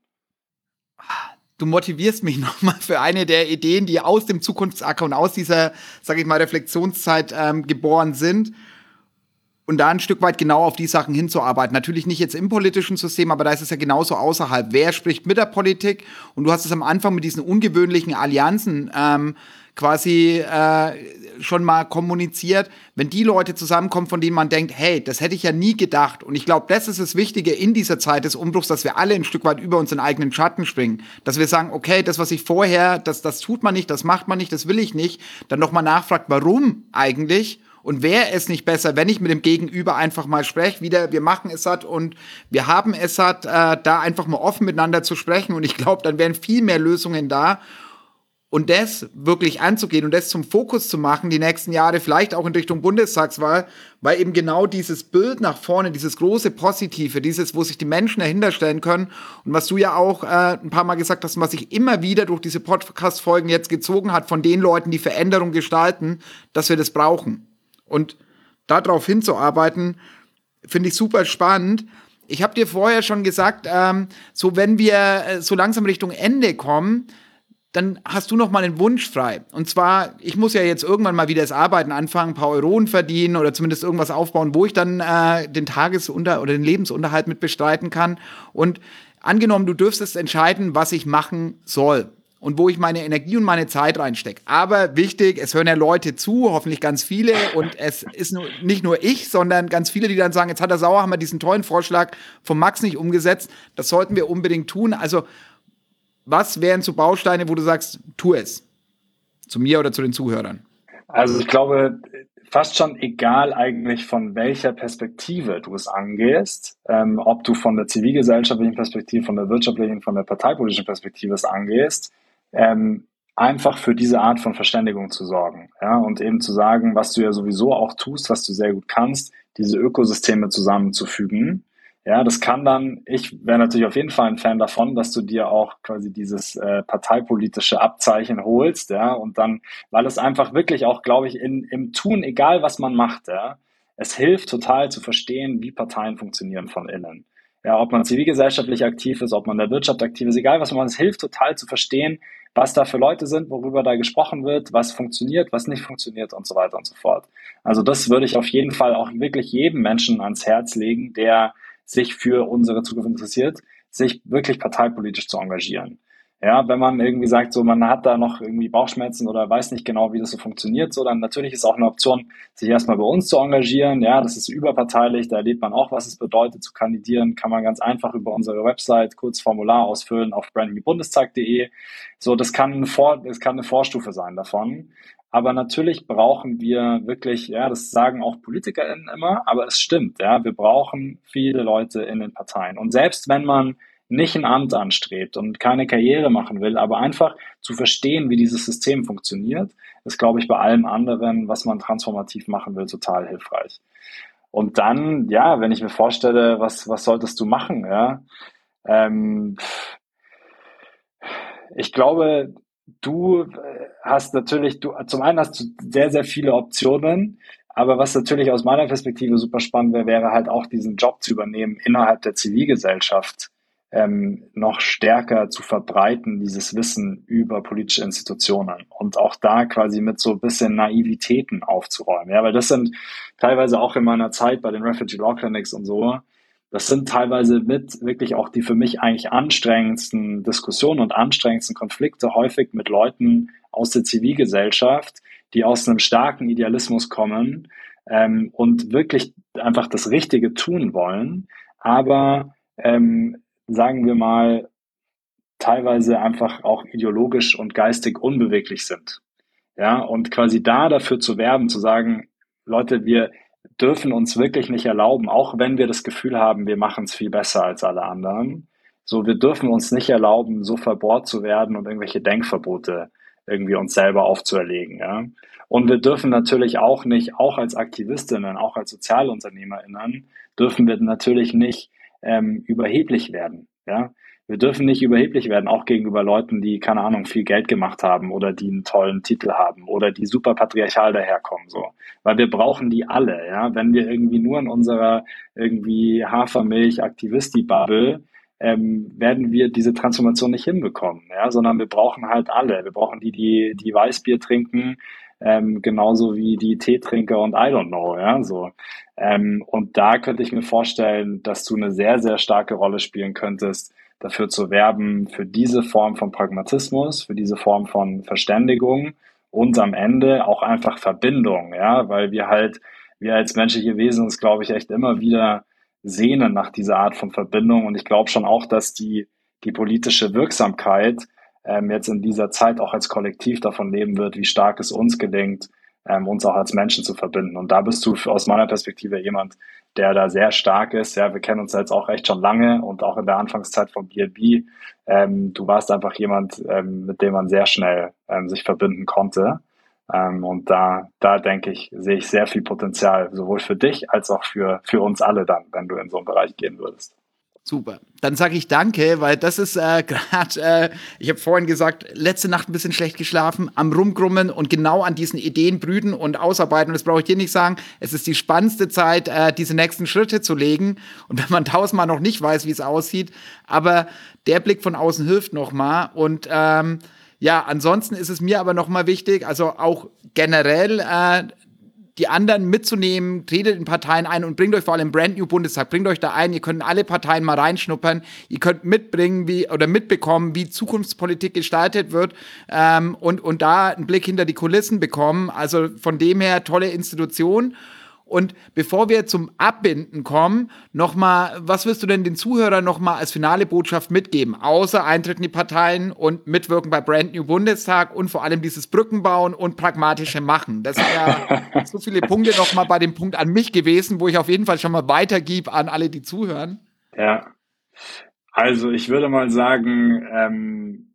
Du motivierst mich nochmal für eine der Ideen, die aus dem Zukunftsacker und aus dieser, sage ich mal, Reflexionszeit ähm, geboren sind und da ein Stück weit genau auf die Sachen hinzuarbeiten. Natürlich nicht jetzt im politischen System, aber da ist es ja genauso außerhalb. Wer spricht mit der Politik? Und du hast es am Anfang mit diesen ungewöhnlichen Allianzen ähm, quasi äh, schon mal kommuniziert. Wenn die Leute zusammenkommen, von denen man denkt, hey, das hätte ich ja nie gedacht. Und ich glaube, das ist das Wichtige in dieser Zeit des Umbruchs, dass wir alle ein Stück weit über unseren eigenen Schatten springen. Dass wir sagen, okay, das, was ich vorher, das, das tut man nicht, das macht man nicht, das will ich nicht. Dann nochmal nachfragt, warum eigentlich? Und wäre es nicht besser, wenn ich mit dem Gegenüber einfach mal spreche, wieder, wir machen es hat und wir haben es hat, äh, da einfach mal offen miteinander zu sprechen. Und ich glaube, dann wären viel mehr Lösungen da. Und das wirklich anzugehen und das zum Fokus zu machen, die nächsten Jahre, vielleicht auch in Richtung Bundestagswahl, weil eben genau dieses Bild nach vorne, dieses große Positive, dieses, wo sich die Menschen dahinter stellen können und was du ja auch äh, ein paar Mal gesagt hast, was sich immer wieder durch diese Podcast-Folgen jetzt gezogen hat von den Leuten, die Veränderung gestalten, dass wir das brauchen. Und darauf hinzuarbeiten, finde ich super spannend. Ich habe dir vorher schon gesagt, ähm, so wenn wir äh, so langsam Richtung Ende kommen, dann hast du noch mal einen Wunsch frei. Und zwar, ich muss ja jetzt irgendwann mal wieder das Arbeiten anfangen, ein paar Euronen verdienen oder zumindest irgendwas aufbauen, wo ich dann äh, den Tagesunter oder den Lebensunterhalt mit bestreiten kann. Und angenommen, du dürftest entscheiden, was ich machen soll und wo ich meine Energie und meine Zeit reinstecke. Aber wichtig, es hören ja Leute zu, hoffentlich ganz viele. Und es ist nur, nicht nur ich, sondern ganz viele, die dann sagen, jetzt hat der Sauerhammer diesen tollen Vorschlag von Max nicht umgesetzt. Das sollten wir unbedingt tun. Also, was wären so Bausteine, wo du sagst, tu es? Zu mir oder zu den Zuhörern? Also ich glaube, fast schon egal eigentlich von welcher Perspektive du es angehst, ähm, ob du von der zivilgesellschaftlichen Perspektive, von der wirtschaftlichen, von der parteipolitischen Perspektive es angehst, ähm, einfach für diese Art von Verständigung zu sorgen. Ja, und eben zu sagen, was du ja sowieso auch tust, was du sehr gut kannst, diese Ökosysteme zusammenzufügen. Ja, das kann dann, ich wäre natürlich auf jeden Fall ein Fan davon, dass du dir auch quasi dieses äh, parteipolitische Abzeichen holst, ja, und dann, weil es einfach wirklich auch, glaube ich, in, im Tun, egal was man macht, ja, es hilft total zu verstehen, wie Parteien funktionieren von innen. Ja, ob man zivilgesellschaftlich aktiv ist, ob man in der Wirtschaft aktiv ist, egal was man, es hilft total zu verstehen, was da für Leute sind, worüber da gesprochen wird, was funktioniert, was nicht funktioniert und so weiter und so fort. Also das würde ich auf jeden Fall auch wirklich jedem Menschen ans Herz legen, der sich für unsere Zukunft interessiert, sich wirklich parteipolitisch zu engagieren. Ja, wenn man irgendwie sagt, so man hat da noch irgendwie Bauchschmerzen oder weiß nicht genau, wie das so funktioniert, so dann natürlich ist auch eine Option, sich erstmal bei uns zu engagieren. Ja, das ist überparteilich, da erlebt man auch, was es bedeutet zu kandidieren. Kann man ganz einfach über unsere Website kurz Formular ausfüllen auf brandnewbundestag.de. So, das kann, Vor das kann eine Vorstufe sein davon. Aber natürlich brauchen wir wirklich, ja, das sagen auch PolitikerInnen immer, aber es stimmt, ja, wir brauchen viele Leute in den Parteien. Und selbst wenn man nicht ein Amt anstrebt und keine Karriere machen will, aber einfach zu verstehen, wie dieses System funktioniert, ist, glaube ich, bei allem anderen, was man transformativ machen will, total hilfreich. Und dann, ja, wenn ich mir vorstelle, was, was solltest du machen, ja, ähm, ich glaube, du hast natürlich, du, zum einen hast du sehr, sehr viele Optionen, aber was natürlich aus meiner Perspektive super spannend wäre, wäre halt auch diesen Job zu übernehmen innerhalb der Zivilgesellschaft ähm, noch stärker zu verbreiten, dieses Wissen über politische Institutionen und auch da quasi mit so ein bisschen Naivitäten aufzuräumen. Ja, weil das sind teilweise auch in meiner Zeit bei den Refugee Law Clinics und so, das sind teilweise mit wirklich auch die für mich eigentlich anstrengendsten Diskussionen und anstrengendsten Konflikte häufig mit Leuten aus der Zivilgesellschaft, die aus einem starken Idealismus kommen ähm, und wirklich einfach das Richtige tun wollen, aber ähm, sagen wir mal, teilweise einfach auch ideologisch und geistig unbeweglich sind. Ja, und quasi da dafür zu werben, zu sagen, Leute, wir dürfen uns wirklich nicht erlauben, auch wenn wir das Gefühl haben, wir machen es viel besser als alle anderen. So, wir dürfen uns nicht erlauben, so verbohrt zu werden und irgendwelche Denkverbote irgendwie uns selber aufzuerlegen. Ja? Und wir dürfen natürlich auch nicht, auch als Aktivistinnen, auch als SozialunternehmerInnen, dürfen wir natürlich nicht ähm, überheblich werden. Ja? Wir dürfen nicht überheblich werden, auch gegenüber Leuten, die, keine Ahnung, viel Geld gemacht haben oder die einen tollen Titel haben oder die super patriarchal daherkommen, so. Weil wir brauchen die alle, ja. Wenn wir irgendwie nur in unserer irgendwie Hafermilch-Aktivisti-Bubble ähm, werden wir diese Transformation nicht hinbekommen, ja, sondern wir brauchen halt alle. Wir brauchen die, die, die Weißbier trinken, ähm, genauso wie die Teetrinker und I don't know, ja, so. Ähm, und da könnte ich mir vorstellen, dass du eine sehr, sehr starke Rolle spielen könntest, dafür zu werben, für diese Form von Pragmatismus, für diese Form von Verständigung und am Ende auch einfach Verbindung, ja, weil wir halt, wir als menschliche Wesen uns, glaube ich, echt immer wieder sehnen nach dieser Art von Verbindung und ich glaube schon auch, dass die, die politische Wirksamkeit ähm, jetzt in dieser Zeit auch als Kollektiv davon leben wird, wie stark es uns gelingt, ähm, uns auch als Menschen zu verbinden. Und da bist du aus meiner Perspektive jemand, der da sehr stark ist. Ja, wir kennen uns jetzt auch echt schon lange und auch in der Anfangszeit von BNB. Ähm, du warst einfach jemand, ähm, mit dem man sehr schnell ähm, sich verbinden konnte. Ähm, und da, da denke ich, sehe ich sehr viel Potenzial, sowohl für dich als auch für, für uns alle dann, wenn du in so einen Bereich gehen würdest. Super. Dann sage ich danke, weil das ist äh, gerade, äh, ich habe vorhin gesagt, letzte Nacht ein bisschen schlecht geschlafen, am Rumgrummen und genau an diesen Ideen brüten und ausarbeiten. Und das brauche ich dir nicht sagen. Es ist die spannendste Zeit, äh, diese nächsten Schritte zu legen. Und wenn man tausendmal noch nicht weiß, wie es aussieht, aber der Blick von außen hilft nochmal. Und ähm, ja, ansonsten ist es mir aber nochmal wichtig, also auch generell äh, die anderen mitzunehmen, tretet in Parteien ein und bringt euch vor allem Brand New Bundestag, bringt euch da ein, ihr könnt alle Parteien mal reinschnuppern, ihr könnt mitbringen, wie oder mitbekommen, wie Zukunftspolitik gestaltet wird ähm, und, und da einen Blick hinter die Kulissen bekommen. Also von dem her tolle Institution. Und bevor wir zum Abbinden kommen, nochmal, was wirst du denn den Zuhörern nochmal als finale Botschaft mitgeben? Außer Eintritt in die Parteien und Mitwirken bei Brand New Bundestag und vor allem dieses Brückenbauen und pragmatische Machen. Das sind ja so viele Punkte nochmal bei dem Punkt an mich gewesen, wo ich auf jeden Fall schon mal weitergib an alle, die zuhören. Ja. Also ich würde mal sagen, ähm,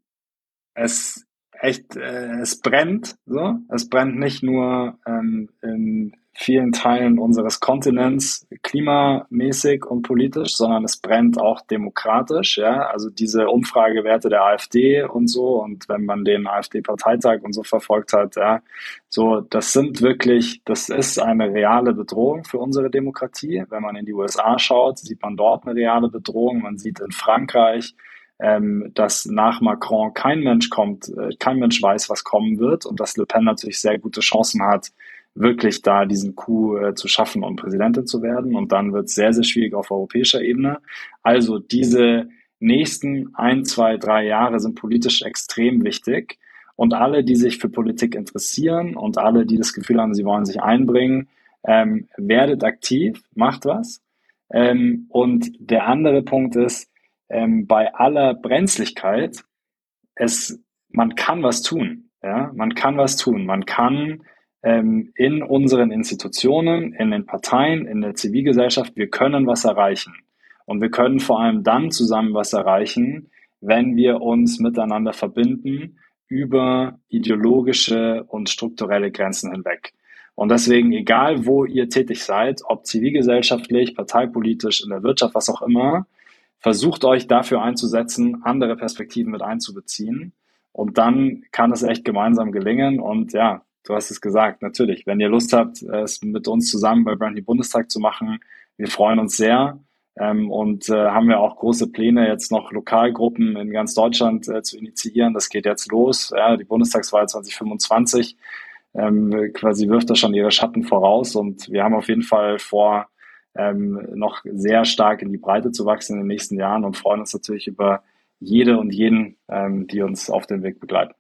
es echt, äh, es brennt, so. Es brennt nicht nur ähm, in vielen Teilen unseres Kontinents klimamäßig und politisch, sondern es brennt auch demokratisch. Ja? Also diese Umfragewerte der AfD und so und wenn man den AfD-Parteitag und so verfolgt hat, ja, so das sind wirklich, das ist eine reale Bedrohung für unsere Demokratie. Wenn man in die USA schaut, sieht man dort eine reale Bedrohung. Man sieht in Frankreich, ähm, dass nach Macron kein Mensch kommt, äh, kein Mensch weiß, was kommen wird und dass Le Pen natürlich sehr gute Chancen hat, wirklich da diesen Coup äh, zu schaffen und Präsidentin zu werden. Und dann wird es sehr, sehr schwierig auf europäischer Ebene. Also diese nächsten ein, zwei, drei Jahre sind politisch extrem wichtig. Und alle, die sich für Politik interessieren und alle, die das Gefühl haben, sie wollen sich einbringen, ähm, werdet aktiv, macht was. Ähm, und der andere Punkt ist, ähm, bei aller Brenzlichkeit, es, man kann was tun. Ja, man kann was tun. Man kann ähm, in unseren Institutionen, in den Parteien, in der Zivilgesellschaft, wir können was erreichen. Und wir können vor allem dann zusammen was erreichen, wenn wir uns miteinander verbinden über ideologische und strukturelle Grenzen hinweg. Und deswegen, egal wo ihr tätig seid, ob zivilgesellschaftlich, parteipolitisch, in der Wirtschaft, was auch immer, versucht euch dafür einzusetzen, andere Perspektiven mit einzubeziehen. Und dann kann es echt gemeinsam gelingen. Und ja, du hast es gesagt, natürlich, wenn ihr Lust habt, es mit uns zusammen bei Brandy Bundestag zu machen, wir freuen uns sehr. Ähm, und äh, haben wir auch große Pläne, jetzt noch Lokalgruppen in ganz Deutschland äh, zu initiieren. Das geht jetzt los. Ja, die Bundestagswahl 2025 ähm, quasi wirft da schon ihre Schatten voraus. Und wir haben auf jeden Fall vor, ähm, noch sehr stark in die Breite zu wachsen in den nächsten Jahren und freuen uns natürlich über jede und jeden, ähm, die uns auf dem Weg begleiten.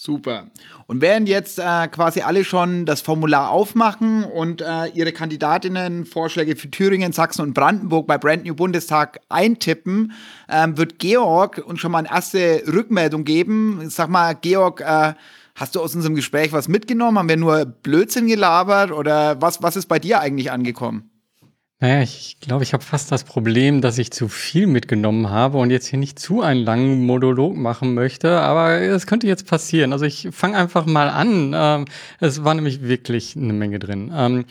Super. Und während jetzt äh, quasi alle schon das Formular aufmachen und äh, ihre Kandidatinnen Vorschläge für Thüringen, Sachsen und Brandenburg bei Brand New Bundestag eintippen, ähm, wird Georg uns schon mal eine erste Rückmeldung geben. Sag mal, Georg, äh, hast du aus unserem Gespräch was mitgenommen? Haben wir nur Blödsinn gelabert oder was, was ist bei dir eigentlich angekommen? Naja, ich glaube, ich habe fast das Problem, dass ich zu viel mitgenommen habe und jetzt hier nicht zu einen langen Monolog machen möchte, aber es könnte jetzt passieren. Also ich fange einfach mal an. Ähm, es war nämlich wirklich eine Menge drin. Ähm,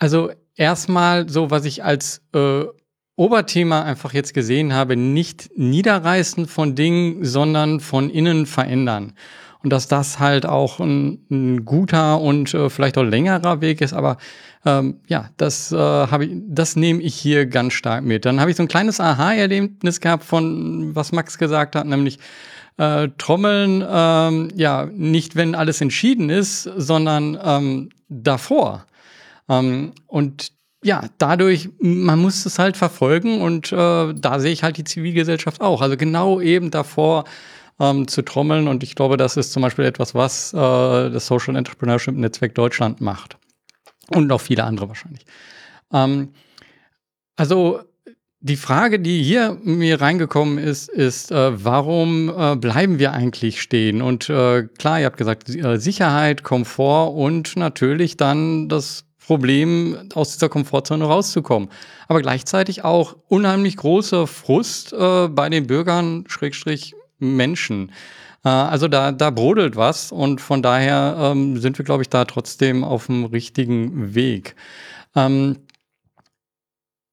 also erstmal so, was ich als äh, Oberthema einfach jetzt gesehen habe, nicht niederreißen von Dingen, sondern von innen verändern und dass das halt auch ein, ein guter und äh, vielleicht auch längerer Weg ist, aber ähm, ja, das äh, habe ich, das nehme ich hier ganz stark mit. Dann habe ich so ein kleines Aha-Erlebnis gehabt von was Max gesagt hat, nämlich äh, Trommeln, ähm, ja, nicht wenn alles entschieden ist, sondern ähm, davor. Ähm, und ja, dadurch, man muss es halt verfolgen und äh, da sehe ich halt die Zivilgesellschaft auch. Also genau eben davor ähm, zu trommeln. Und ich glaube, das ist zum Beispiel etwas, was äh, das Social Entrepreneurship Netzwerk Deutschland macht. Und noch viele andere wahrscheinlich. Ähm, also die Frage, die hier mir reingekommen ist, ist, äh, warum äh, bleiben wir eigentlich stehen? Und äh, klar, ihr habt gesagt, äh, Sicherheit, Komfort und natürlich dann das Problem, aus dieser Komfortzone rauszukommen. Aber gleichzeitig auch unheimlich großer Frust äh, bei den Bürgern, Schrägstrich Menschen. Äh, also da, da brodelt was und von daher ähm, sind wir, glaube ich, da trotzdem auf dem richtigen Weg. Ähm,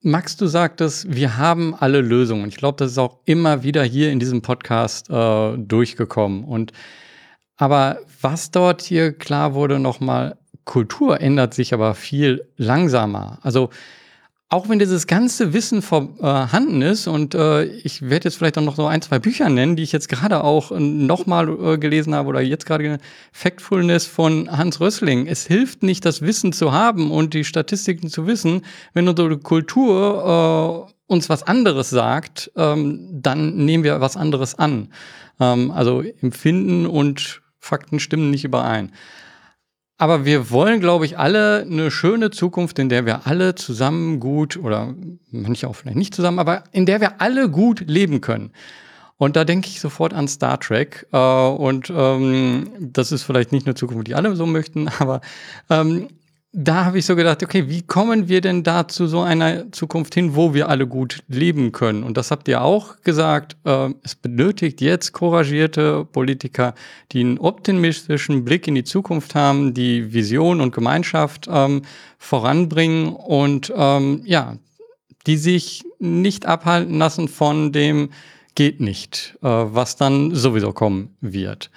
Max, du sagtest, wir haben alle Lösungen. Ich glaube, das ist auch immer wieder hier in diesem Podcast äh, durchgekommen. Und aber was dort hier klar wurde, nochmal, Kultur ändert sich aber viel langsamer. Also auch wenn dieses ganze Wissen vorhanden ist und äh, ich werde jetzt vielleicht auch noch so ein, zwei Bücher nennen, die ich jetzt gerade auch äh, nochmal äh, gelesen habe oder jetzt gerade Factfulness von Hans Rössling. Es hilft nicht, das Wissen zu haben und die Statistiken zu wissen, wenn unsere Kultur äh, uns was anderes sagt, ähm, dann nehmen wir was anderes an. Ähm, also Empfinden und Fakten stimmen nicht überein. Aber wir wollen, glaube ich, alle eine schöne Zukunft, in der wir alle zusammen gut oder manche auch vielleicht nicht zusammen, aber in der wir alle gut leben können. Und da denke ich sofort an Star Trek. Äh, und ähm, das ist vielleicht nicht eine Zukunft, die alle so möchten, aber ähm, da habe ich so gedacht, okay, wie kommen wir denn da zu so einer Zukunft hin, wo wir alle gut leben können? Und das habt ihr auch gesagt. Äh, es benötigt jetzt couragierte Politiker, die einen optimistischen Blick in die Zukunft haben, die Vision und Gemeinschaft ähm, voranbringen und ähm, ja, die sich nicht abhalten lassen von dem geht nicht, äh, was dann sowieso kommen wird.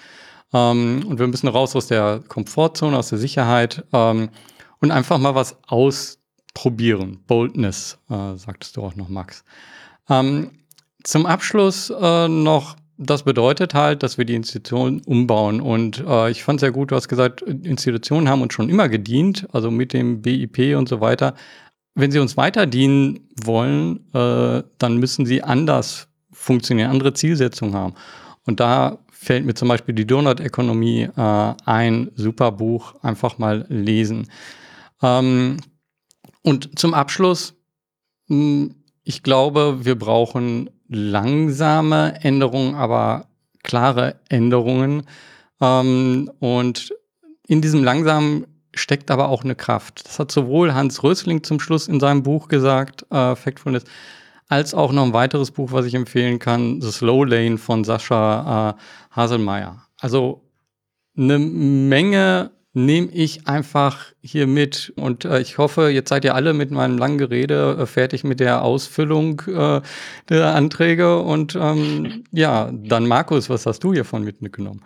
Ähm, und wir müssen raus aus der Komfortzone, aus der Sicherheit. Ähm, und einfach mal was ausprobieren. Boldness, äh, sagtest du auch noch, Max. Ähm, zum Abschluss äh, noch das bedeutet halt, dass wir die Institutionen umbauen. Und äh, ich fand sehr gut, du hast gesagt, Institutionen haben uns schon immer gedient, also mit dem BIP und so weiter. Wenn sie uns weiter dienen wollen, äh, dann müssen sie anders funktionieren, andere Zielsetzungen haben. Und da fällt mir zum Beispiel die Donut-Ökonomie äh, ein, super Buch, einfach mal lesen. Ähm, und zum Abschluss, hm, ich glaube, wir brauchen langsame Änderungen, aber klare Änderungen. Ähm, und in diesem langsamen steckt aber auch eine Kraft. Das hat sowohl Hans Rösling zum Schluss in seinem Buch gesagt, äh, Factfulness, als auch noch ein weiteres Buch, was ich empfehlen kann, The Slow Lane von Sascha äh, Haselmeier. Also eine Menge nehme ich einfach hier mit. Und äh, ich hoffe, jetzt seid ihr alle mit meinem langen Gerede äh, fertig mit der Ausfüllung äh, der Anträge. Und ähm, ja, dann Markus, was hast du hiervon mitgenommen?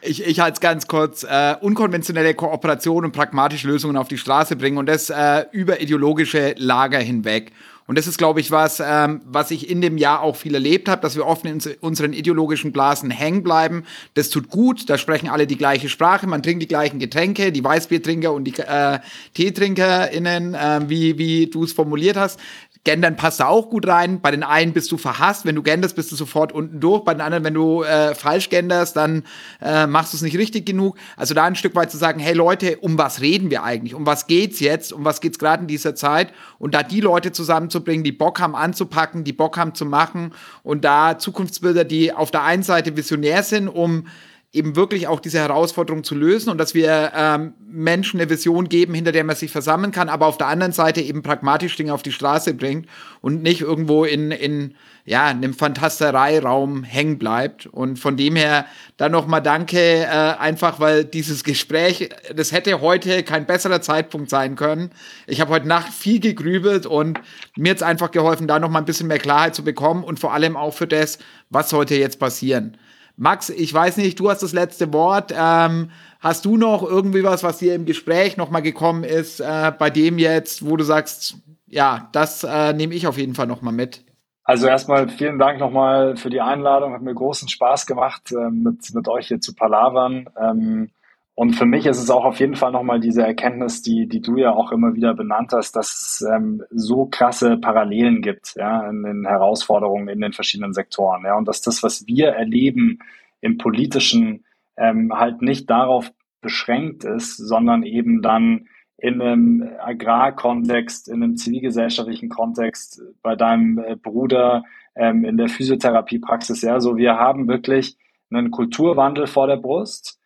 Ich, ich halte es ganz kurz, äh, unkonventionelle Kooperation und pragmatische Lösungen auf die Straße bringen und das äh, über ideologische Lager hinweg. Und das ist, glaube ich, was, ähm, was ich in dem Jahr auch viel erlebt habe, dass wir oft in unseren ideologischen Blasen hängen bleiben. Das tut gut, da sprechen alle die gleiche Sprache, man trinkt die gleichen Getränke, die Weißbiertrinker und die äh, TeetrinkerInnen, äh, wie, wie du es formuliert hast. Gendern passt da auch gut rein. Bei den einen bist du verhasst, wenn du genderst, bist du sofort unten durch. Bei den anderen, wenn du äh, falsch genderst, dann äh, machst du es nicht richtig genug. Also da ein Stück weit zu sagen, hey Leute, um was reden wir eigentlich? Um was geht's jetzt? Um was geht's gerade in dieser Zeit? Und da die Leute zusammenzubringen, die Bock haben anzupacken, die Bock haben zu machen und da Zukunftsbilder, die auf der einen Seite visionär sind, um eben wirklich auch diese Herausforderung zu lösen und dass wir ähm, Menschen eine Vision geben, hinter der man sich versammeln kann, aber auf der anderen Seite eben pragmatisch Dinge auf die Straße bringt und nicht irgendwo in, in ja, einem Fantastereiraum hängen bleibt. Und von dem her dann nochmal danke, äh, einfach weil dieses Gespräch, das hätte heute kein besserer Zeitpunkt sein können. Ich habe heute Nacht viel gegrübelt und mir jetzt einfach geholfen, da nochmal ein bisschen mehr Klarheit zu bekommen und vor allem auch für das, was sollte jetzt passieren. Max, ich weiß nicht, du hast das letzte Wort. Ähm, hast du noch irgendwie was, was dir im Gespräch nochmal gekommen ist, äh, bei dem jetzt, wo du sagst, ja, das äh, nehme ich auf jeden Fall nochmal mit? Also erstmal vielen Dank nochmal für die Einladung. Hat mir großen Spaß gemacht, äh, mit, mit euch hier zu palavern. Ähm, und für mich ist es auch auf jeden Fall nochmal diese Erkenntnis, die, die du ja auch immer wieder benannt hast, dass es ähm, so krasse Parallelen gibt ja, in den Herausforderungen in den verschiedenen Sektoren. Ja, und dass das, was wir erleben im politischen, ähm, halt nicht darauf beschränkt ist, sondern eben dann in einem Agrarkontext, in einem zivilgesellschaftlichen Kontext, bei deinem äh, Bruder ähm, in der Physiotherapiepraxis. Ja, so wir haben wirklich einen Kulturwandel vor der Brust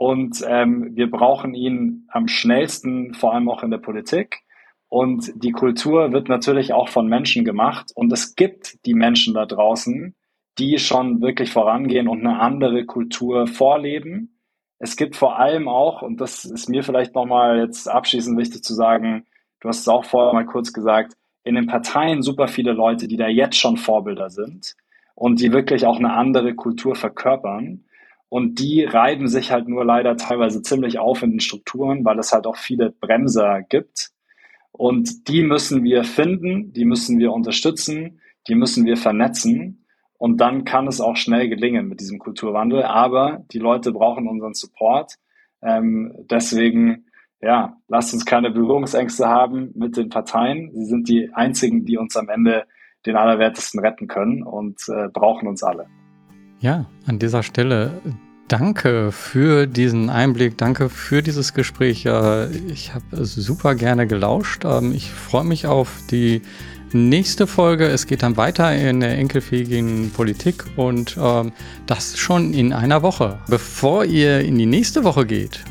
und ähm, wir brauchen ihn am schnellsten, vor allem auch in der Politik. Und die Kultur wird natürlich auch von Menschen gemacht. Und es gibt die Menschen da draußen, die schon wirklich vorangehen und eine andere Kultur vorleben. Es gibt vor allem auch, und das ist mir vielleicht nochmal jetzt abschließend wichtig zu sagen, du hast es auch vorher mal kurz gesagt, in den Parteien super viele Leute, die da jetzt schon Vorbilder sind und die wirklich auch eine andere Kultur verkörpern. Und die reiben sich halt nur leider teilweise ziemlich auf in den Strukturen, weil es halt auch viele Bremser gibt. Und die müssen wir finden, die müssen wir unterstützen, die müssen wir vernetzen. Und dann kann es auch schnell gelingen mit diesem Kulturwandel. Aber die Leute brauchen unseren Support. Ähm, deswegen, ja, lasst uns keine Berührungsängste haben mit den Parteien. Sie sind die einzigen, die uns am Ende den Allerwertesten retten können und äh, brauchen uns alle. Ja, an dieser Stelle danke für diesen Einblick, danke für dieses Gespräch. Ich habe super gerne gelauscht. Ähm, ich freue mich auf die nächste Folge. Es geht dann weiter in der enkelfähigen Politik und ähm, das schon in einer Woche. Bevor ihr in die nächste Woche geht,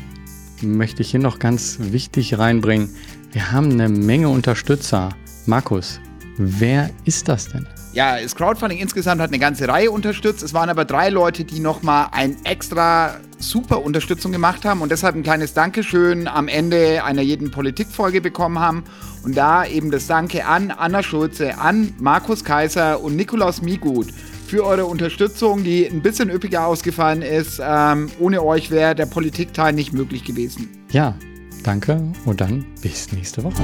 möchte ich hier noch ganz wichtig reinbringen. Wir haben eine Menge Unterstützer. Markus, wer ist das denn? Ja, das Crowdfunding insgesamt hat eine ganze Reihe unterstützt. Es waren aber drei Leute, die nochmal ein extra super Unterstützung gemacht haben und deshalb ein kleines Dankeschön am Ende einer jeden Politikfolge bekommen haben. Und da eben das Danke an Anna Schulze, an Markus Kaiser und Nikolaus Migut für eure Unterstützung, die ein bisschen üppiger ausgefallen ist. Ähm, ohne euch wäre der Politikteil nicht möglich gewesen. Ja, danke und dann bis nächste Woche.